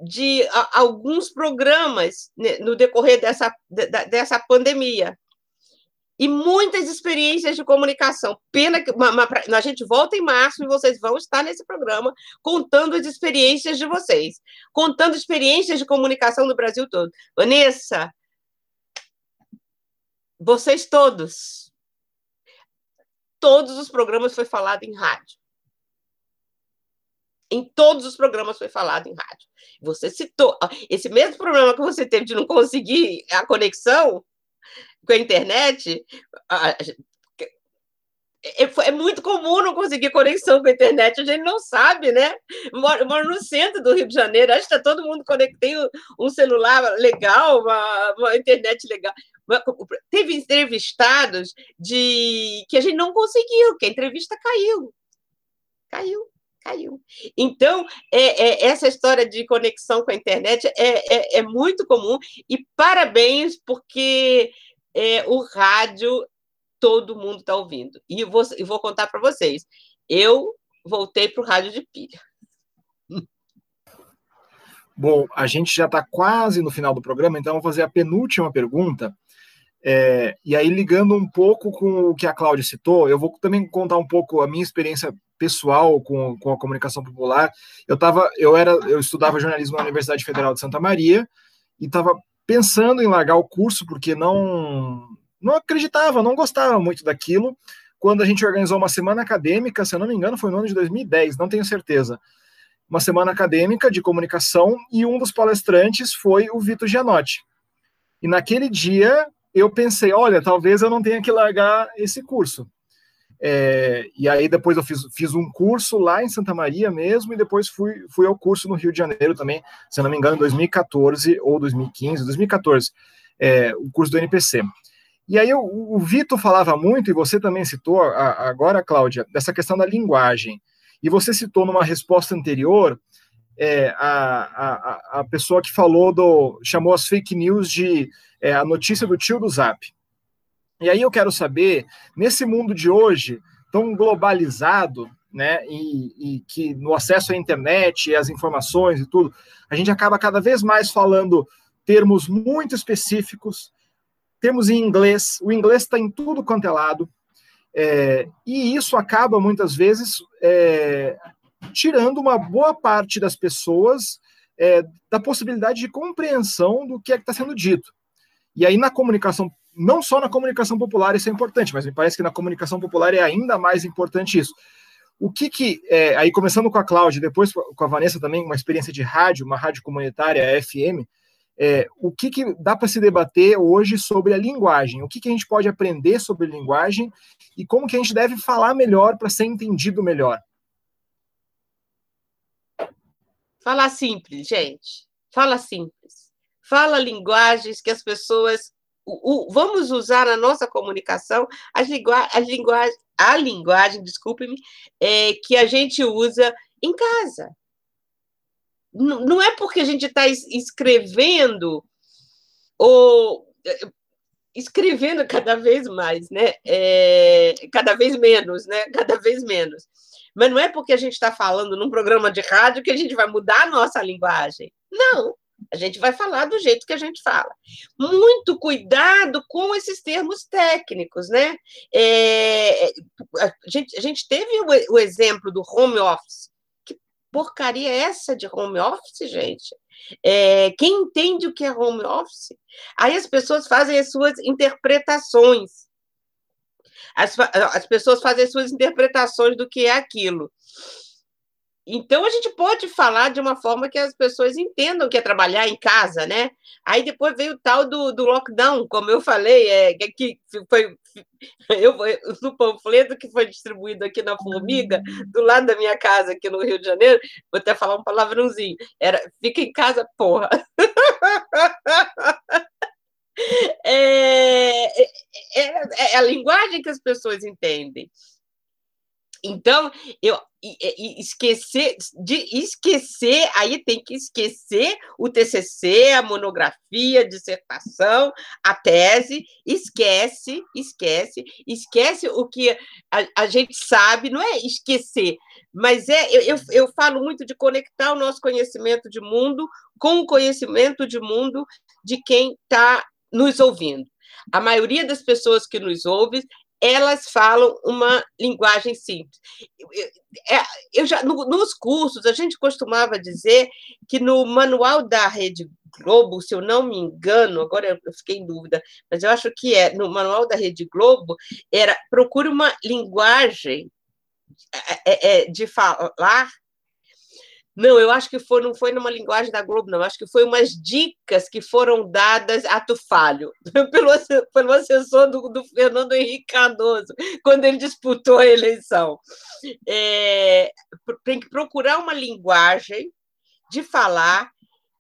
S2: de a, alguns programas né, no decorrer dessa, de, dessa pandemia. E muitas experiências de comunicação. Pena que uma, uma, a gente volta em março e vocês vão estar nesse programa contando as experiências de vocês, contando experiências de comunicação no Brasil todo. Vanessa, vocês todos, todos os programas foi falado em rádio. Em todos os programas foi falado em rádio. Você citou esse mesmo problema que você teve de não conseguir a conexão com a internet. É, é, muito comum não conseguir conexão com a internet, a gente não sabe, né? Moro, moro no centro do Rio de Janeiro, acho que está todo mundo conectado, tem um celular legal, uma, uma internet legal. Teve entrevistados de que a gente não conseguiu, que a entrevista caiu. Caiu caiu. Então, é, é, essa história de conexão com a internet é, é, é muito comum e parabéns, porque é, o rádio todo mundo está ouvindo. E vou, vou contar para vocês. Eu voltei para o rádio de pilha.
S1: Bom, a gente já está quase no final do programa, então vou fazer a penúltima pergunta. É, e aí, ligando um pouco com o que a Cláudia citou, eu vou também contar um pouco a minha experiência pessoal com, com a comunicação popular. Eu tava, eu era, eu estudava jornalismo na Universidade Federal de Santa Maria e estava pensando em largar o curso, porque não, não acreditava, não gostava muito daquilo. Quando a gente organizou uma semana acadêmica, se eu não me engano, foi no ano de 2010, não tenho certeza. Uma semana acadêmica de comunicação e um dos palestrantes foi o Vitor Gianotti. E naquele dia eu pensei, olha, talvez eu não tenha que largar esse curso. É, e aí depois eu fiz, fiz um curso lá em Santa Maria mesmo, e depois fui, fui ao curso no Rio de Janeiro também, se não me engano, em 2014 ou 2015, 2014, é, o curso do NPC. E aí o, o Vitor falava muito, e você também citou a, agora, Cláudia, dessa questão da linguagem. E você citou numa resposta anterior é, a, a, a pessoa que falou do. chamou as fake news de é, a notícia do tio do Zap. E aí eu quero saber, nesse mundo de hoje, tão globalizado, né, e, e, que no acesso à internet e às informações e tudo, a gente acaba cada vez mais falando termos muito específicos, termos em inglês, o inglês está em tudo quanto é lado, é, e isso acaba muitas vezes é, tirando uma boa parte das pessoas é, da possibilidade de compreensão do que é que está sendo dito. E aí na comunicação não só na comunicação popular isso é importante, mas me parece que na comunicação popular é ainda mais importante isso. O que que, é, aí começando com a Cláudia, depois com a Vanessa também, uma experiência de rádio, uma rádio comunitária, FM, é, o que, que dá para se debater hoje sobre a linguagem? O que, que a gente pode aprender sobre linguagem e como que a gente deve falar melhor para ser entendido melhor?
S2: Falar simples, gente. Fala simples. Fala linguagens que as pessoas o, o, vamos usar na nossa comunicação as, lingu as linguagem, a linguagem, desculpe-me, é, que a gente usa em casa. N não é porque a gente está escrevendo ou escrevendo cada vez mais, né? É, cada vez menos, né? Cada vez menos. Mas não é porque a gente está falando num programa de rádio que a gente vai mudar a nossa linguagem. Não. A gente vai falar do jeito que a gente fala. Muito cuidado com esses termos técnicos, né? É, a, gente, a gente teve o, o exemplo do home office. Que porcaria é essa de home office, gente? É, quem entende o que é home office? Aí as pessoas fazem as suas interpretações. As, as pessoas fazem as suas interpretações do que é aquilo. Então, a gente pode falar de uma forma que as pessoas entendam que é trabalhar em casa, né? Aí depois veio o tal do, do lockdown, como eu falei, é, que foi eu, no panfleto que foi distribuído aqui na Formiga, do lado da minha casa, aqui no Rio de Janeiro, vou até falar um palavrãozinho, era fica em casa, porra. É, é, é, é a linguagem que as pessoas entendem. Então, eu esquecer de esquecer, aí tem que esquecer o TCC, a monografia, a dissertação, a tese, esquece, esquece, esquece o que a, a gente sabe, não é esquecer, mas é eu, eu, eu falo muito de conectar o nosso conhecimento de mundo com o conhecimento de mundo de quem está nos ouvindo. A maioria das pessoas que nos ouvem elas falam uma linguagem simples. É, eu já no, nos cursos a gente costumava dizer que no manual da Rede Globo, se eu não me engano, agora eu fiquei em dúvida, mas eu acho que é no manual da Rede Globo era procure uma linguagem é, é, de falar não, eu acho que foi, não foi numa linguagem da Globo, não. Acho que foi umas dicas que foram dadas a Tufalho, pelo, pelo assessor do, do Fernando Henrique Cardoso, quando ele disputou a eleição. É, tem que procurar uma linguagem de falar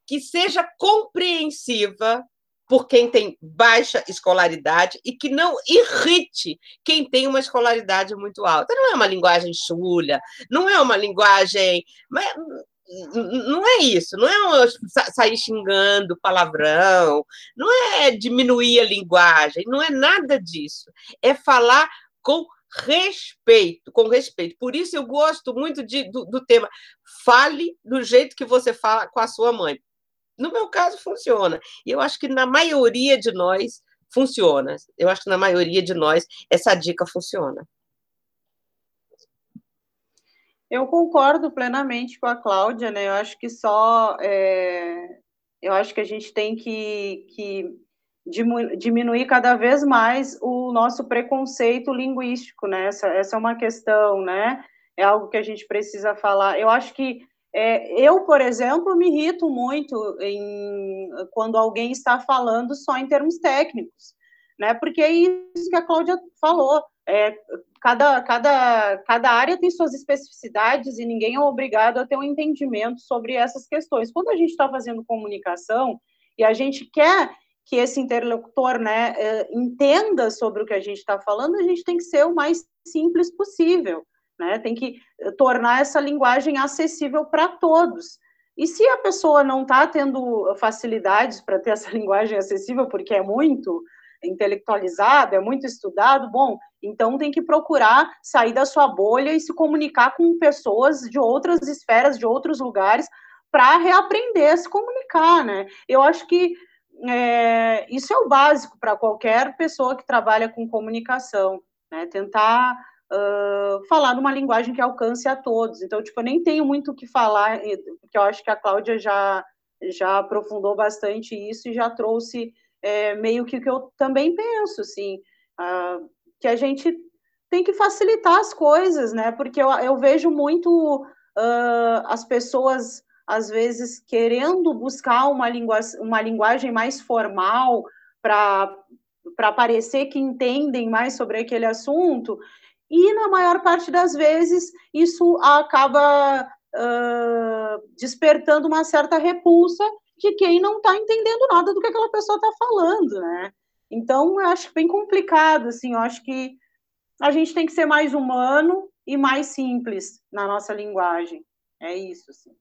S2: que seja compreensiva por quem tem baixa escolaridade e que não irrite quem tem uma escolaridade muito alta. Não é uma linguagem chulha, não é uma linguagem. Não é isso, não é sair xingando palavrão, não é diminuir a linguagem, não é nada disso. É falar com respeito, com respeito. Por isso eu gosto muito de, do, do tema. Fale do jeito que você fala com a sua mãe no meu caso, funciona. E eu acho que na maioria de nós funciona. Eu acho que na maioria de nós essa dica funciona.
S3: Eu concordo plenamente com a Cláudia, né? Eu acho que só é, Eu acho que a gente tem que, que diminuir cada vez mais o nosso preconceito linguístico, né? Essa, essa é uma questão, né? É algo que a gente precisa falar. Eu acho que é, eu, por exemplo, me irrito muito em, quando alguém está falando só em termos técnicos, né? Porque é isso que a Cláudia falou. É, cada, cada, cada área tem suas especificidades e ninguém é obrigado a ter um entendimento sobre essas questões. Quando a gente está fazendo comunicação e a gente quer que esse interlocutor né, é, entenda sobre o que a gente está falando, a gente tem que ser o mais simples possível, né? tem que tornar essa linguagem acessível para todos. E se a pessoa não está tendo facilidades para ter essa linguagem acessível, porque é muito, intelectualizado, é muito estudado, bom, então tem que procurar sair da sua bolha e se comunicar com pessoas de outras esferas, de outros lugares, para reaprender a se comunicar, né? Eu acho que é, isso é o básico para qualquer pessoa que trabalha com comunicação, né? Tentar uh, falar numa linguagem que alcance a todos. Então, tipo, eu nem tenho muito o que falar, porque eu acho que a Cláudia já já aprofundou bastante isso e já trouxe é meio que o que eu também penso, assim, uh, que a gente tem que facilitar as coisas, né? Porque eu, eu vejo muito uh, as pessoas, às vezes, querendo buscar uma, uma linguagem mais formal para parecer que entendem mais sobre aquele assunto, e na maior parte das vezes isso acaba uh, despertando uma certa repulsa de quem não está entendendo nada do que aquela pessoa está falando, né? Então, eu acho bem complicado, assim, eu acho que a gente tem que ser mais humano e mais simples na nossa linguagem. É isso, assim.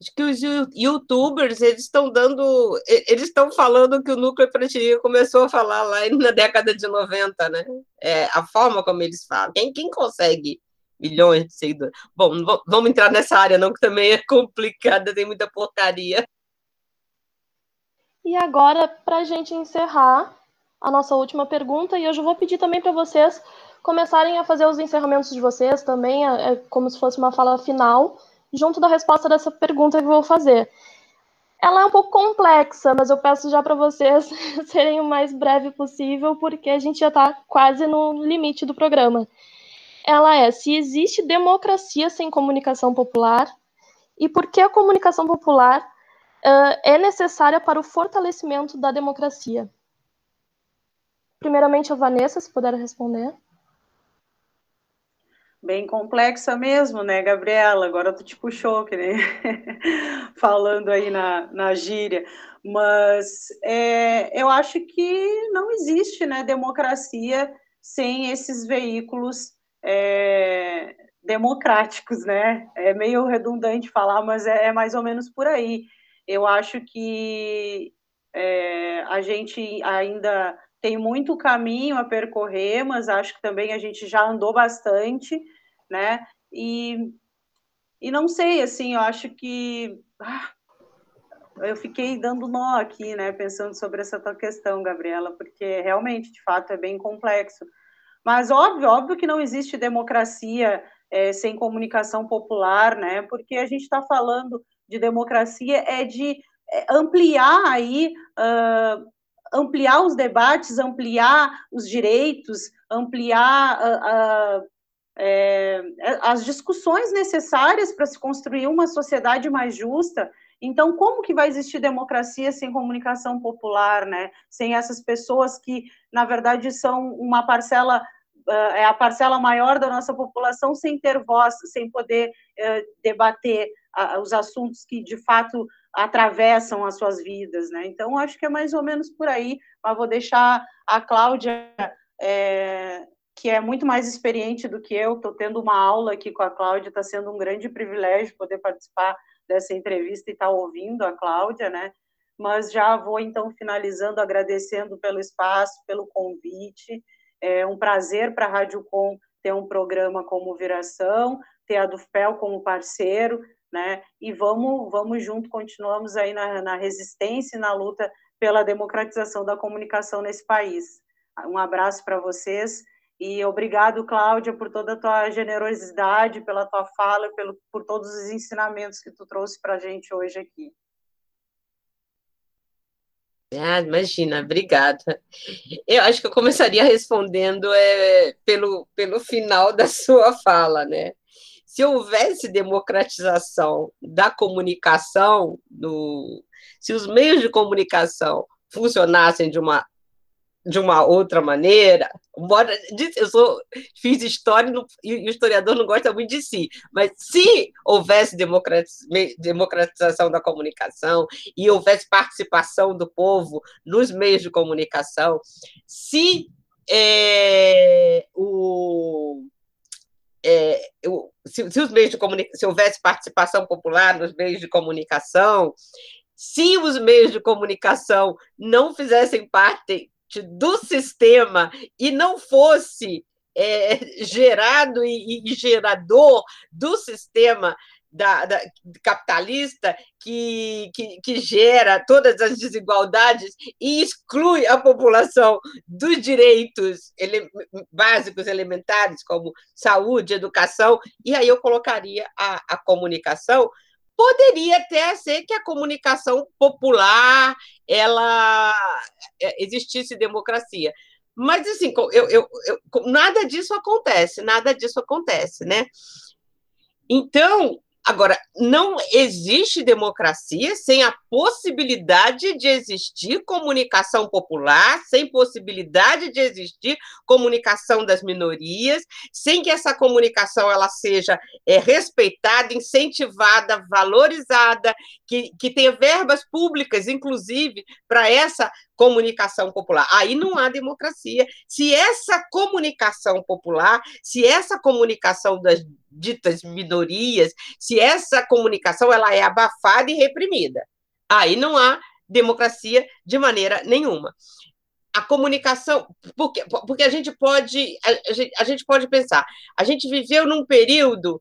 S2: Acho que os youtubers, eles estão dando, eles estão falando que o núcleo Prantiria começou a falar lá na década de 90, né? É, a forma como eles falam. Quem, quem consegue milhões de seguidores. Bom, vamos entrar nessa área, não, que também é complicada, tem muita porcaria.
S4: E agora, para a gente encerrar a nossa última pergunta, e eu vou pedir também para vocês começarem a fazer os encerramentos de vocês também, é, é como se fosse uma fala final, junto da resposta dessa pergunta que eu vou fazer. Ela é um pouco complexa, mas eu peço já para vocês serem o mais breve possível, porque a gente já está quase no limite do programa ela é se existe democracia sem comunicação popular e por que a comunicação popular uh, é necessária para o fortalecimento da democracia. Primeiramente, a Vanessa, se puder responder.
S3: Bem complexa mesmo, né, Gabriela? Agora tu te puxou, que nem falando aí na, na gíria. Mas é, eu acho que não existe né, democracia sem esses veículos é, democráticos, né? É meio redundante falar, mas é, é, mais ou menos por aí. Eu acho que é, a gente ainda tem muito caminho a percorrer, mas acho que também a gente já andou bastante, né? E, e não sei, assim, eu acho que ah, eu fiquei dando nó aqui, né? Pensando sobre essa tua questão, Gabriela, porque realmente, de fato, é bem complexo. Mas óbvio, óbvio que não existe democracia é, sem comunicação popular, né? Porque a gente está falando de democracia é de é, ampliar aí uh, ampliar os debates, ampliar os direitos, ampliar uh, uh, é, as discussões necessárias para se construir uma sociedade mais justa. Então, como que vai existir democracia sem comunicação popular, né? Sem essas pessoas que, na verdade, são uma parcela ah, é a parcela maior da nossa população sem ter voz, sem poder eh, debater os assuntos que de fato atravessam as suas vidas, né? Então acho que é mais ou menos por aí. Mas vou deixar a Cláudia, é, que é muito mais experiente do que eu. Estou tendo uma aula aqui com a Cláudia, está sendo um grande privilégio poder participar dessa entrevista e estar tá ouvindo a Cláudia, né? Mas já vou então finalizando, agradecendo pelo espaço, pelo convite. É um prazer para a Rádio Com ter um programa como Viração, ter a Dufpel como parceiro, né? E vamos, vamos junto, continuamos aí na, na resistência e na luta pela democratização da comunicação nesse país. Um abraço para vocês e obrigado, Cláudia, por toda a tua generosidade, pela tua fala, pelo, por todos os ensinamentos que tu trouxe para a gente hoje aqui.
S2: Ah, imagina, obrigada. Eu acho que eu começaria respondendo é, pelo, pelo final da sua fala, né? Se houvesse democratização da comunicação, do, se os meios de comunicação funcionassem de uma de uma outra maneira. Embora, eu sou, fiz história e o historiador não gosta muito de si, mas se houvesse democratização da comunicação e houvesse participação do povo nos meios de comunicação, se é, o, é, se, se, os meios de se houvesse participação popular nos meios de comunicação, se os meios de comunicação não fizessem parte do sistema e não fosse é, gerado e, e, gerador do sistema da, da, capitalista que, que, que, gera todas as desigualdades e exclui a população dos direitos ele, básicos elementares, como saúde, educação, e aí eu colocaria a, a comunicação poderia até ser que a comunicação popular ela é, existisse democracia. Mas assim, eu, eu, eu, nada disso acontece, nada disso acontece, né? Então, Agora, não existe democracia sem a possibilidade de existir comunicação popular, sem possibilidade de existir comunicação das minorias, sem que essa comunicação ela seja é, respeitada, incentivada, valorizada, que, que tenha verbas públicas, inclusive, para essa comunicação popular. Aí não há democracia. Se essa comunicação popular, se essa comunicação das ditas minorias, se essa comunicação ela é abafada e reprimida, aí não há democracia de maneira nenhuma. A comunicação, porque, porque a gente pode a, gente, a gente pode pensar, a gente viveu num período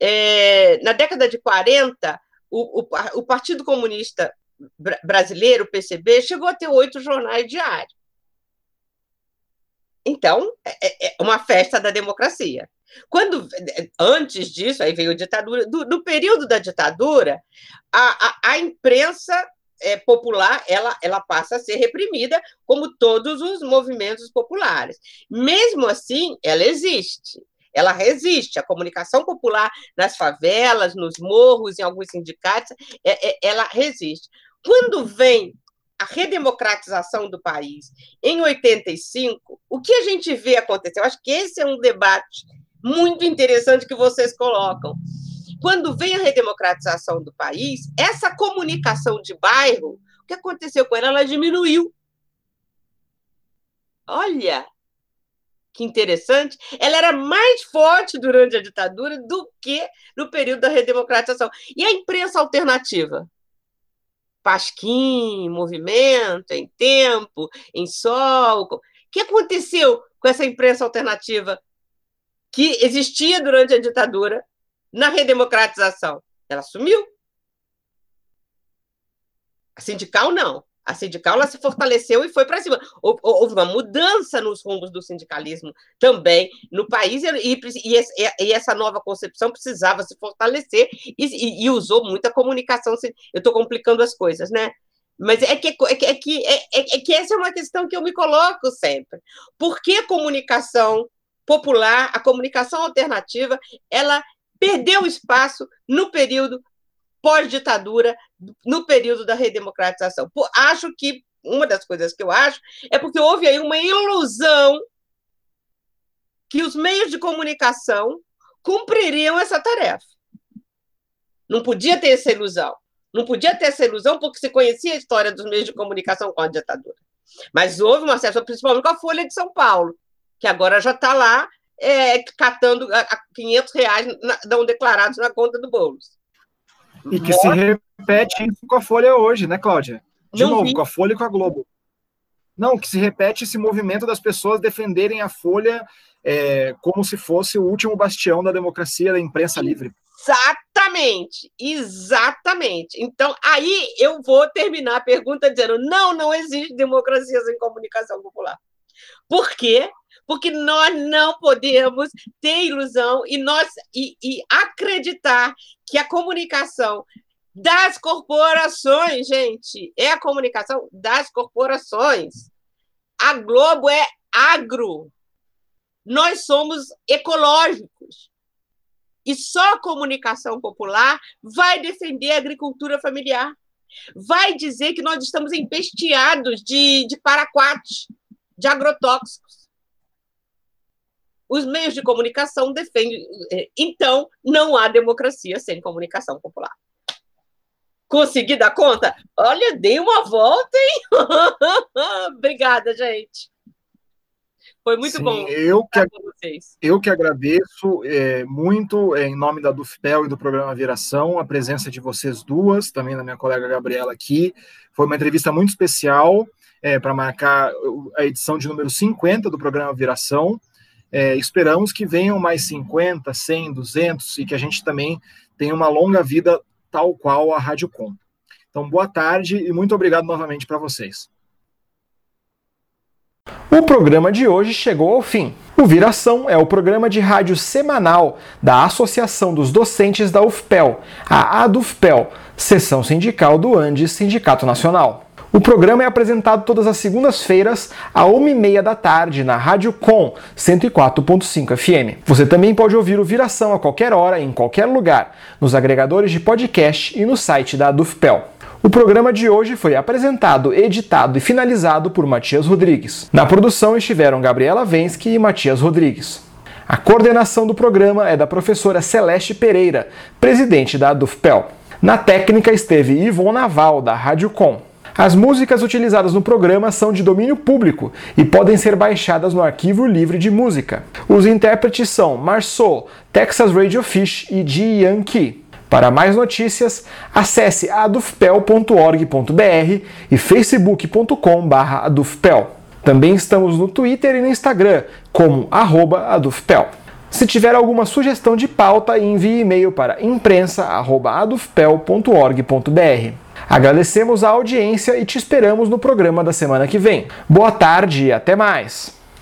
S2: é, na década de 40, o, o, o Partido Comunista brasileiro, o PCB, chegou a ter oito jornais diários. Então, é, é, é uma festa da democracia. Quando antes disso, aí veio a ditadura, do, no período da ditadura, a, a, a imprensa é, popular ela, ela passa a ser reprimida, como todos os movimentos populares. Mesmo assim, ela existe ela resiste. A comunicação popular nas favelas, nos morros, em alguns sindicatos, é, é, ela resiste. Quando vem a redemocratização do país em 85, o que a gente vê acontecer? Eu acho que esse é um debate muito interessante que vocês colocam. Quando vem a redemocratização do país, essa comunicação de bairro, o que aconteceu com ela? Ela diminuiu. Olha, que interessante, ela era mais forte durante a ditadura do que no período da redemocratização. E a imprensa alternativa? Pasquim, Movimento, Em Tempo, Em Sol. O que aconteceu com essa imprensa alternativa que existia durante a ditadura na redemocratização? Ela sumiu. A sindical, não. A sindical ela se fortaleceu e foi para cima. Houve uma mudança nos rumos do sindicalismo também no país, e, e, e essa nova concepção precisava se fortalecer e, e usou muita comunicação. Eu estou complicando as coisas, né? Mas é que, é, que, é, que, é, é, que essa é uma questão que eu me coloco sempre. Por que a comunicação popular, a comunicação alternativa, ela perdeu espaço no período pós-ditadura, no período da redemocratização. Acho que uma das coisas que eu acho é porque houve aí uma ilusão que os meios de comunicação cumpririam essa tarefa. Não podia ter essa ilusão. Não podia ter essa ilusão porque se conhecia a história dos meios de comunicação com a ditadura. Mas houve uma certa, principalmente com a Folha de São Paulo, que agora já está lá é, catando 500 reais não declarados na conta do Boulos.
S1: E que se repete com a Folha hoje, né, Cláudia? De Não novo, vi. com a Folha e com a Globo. Não, que se repete esse movimento das pessoas defenderem a Folha é, como se fosse o último bastião da democracia, da imprensa livre.
S2: Exatamente, exatamente. Então, aí eu vou terminar a pergunta dizendo: não, não existe democracia sem comunicação popular. Por quê? Porque nós não podemos ter ilusão e, nós, e, e acreditar que a comunicação das corporações, gente. É a comunicação das corporações. A Globo é agro. Nós somos ecológicos. E só a comunicação popular vai defender a agricultura familiar. Vai dizer que nós estamos empesteados de, de paraquatos, de agrotóxicos. Os meios de comunicação defendem. É, então, não há democracia sem comunicação popular. Consegui dar conta? Olha, dei uma volta, hein? Obrigada, gente. Foi muito
S5: Sim,
S2: bom.
S5: Eu que, eu que agradeço é, muito, é, em nome da Dufpel e do programa Viração, a presença de vocês duas, também da minha colega Gabriela aqui. Foi uma entrevista muito especial é, para marcar a edição de número 50 do programa Viração. É, esperamos que venham mais 50, 100, 200 e que a gente também tenha uma longa vida tal qual a Rádio Com. Então, boa tarde e muito obrigado novamente para vocês.
S1: O programa de hoje chegou ao fim. O Viração é o programa de rádio semanal da Associação dos Docentes da UFPEL, a ADUFPEL, seção sindical do Andes Sindicato Nacional. O programa é apresentado todas as segundas-feiras, à 1h30 da tarde, na Rádio Com 104.5 FM. Você também pode ouvir o Viração a qualquer hora, em qualquer lugar, nos agregadores de podcast e no site da ADUFPEL. O programa de hoje foi apresentado, editado e finalizado por Matias Rodrigues. Na produção estiveram Gabriela Vensky e Matias Rodrigues. A coordenação do programa é da professora Celeste Pereira, presidente da ADUFPEL. Na técnica esteve Ivon Naval, da Rádio Com. As músicas utilizadas no programa são de domínio público e podem ser baixadas no arquivo livre de música. Os intérpretes são Marceau, Texas Radio Fish e Ji Yankee. Para mais notícias, acesse adufpel.org.br e facebook.com/adufpel. Também estamos no Twitter e no Instagram como @adufpel. Se tiver alguma sugestão de pauta, envie e-mail para imprensa@adufpel.org.br. Agradecemos a audiência e te esperamos no programa da semana que vem. Boa tarde e até mais.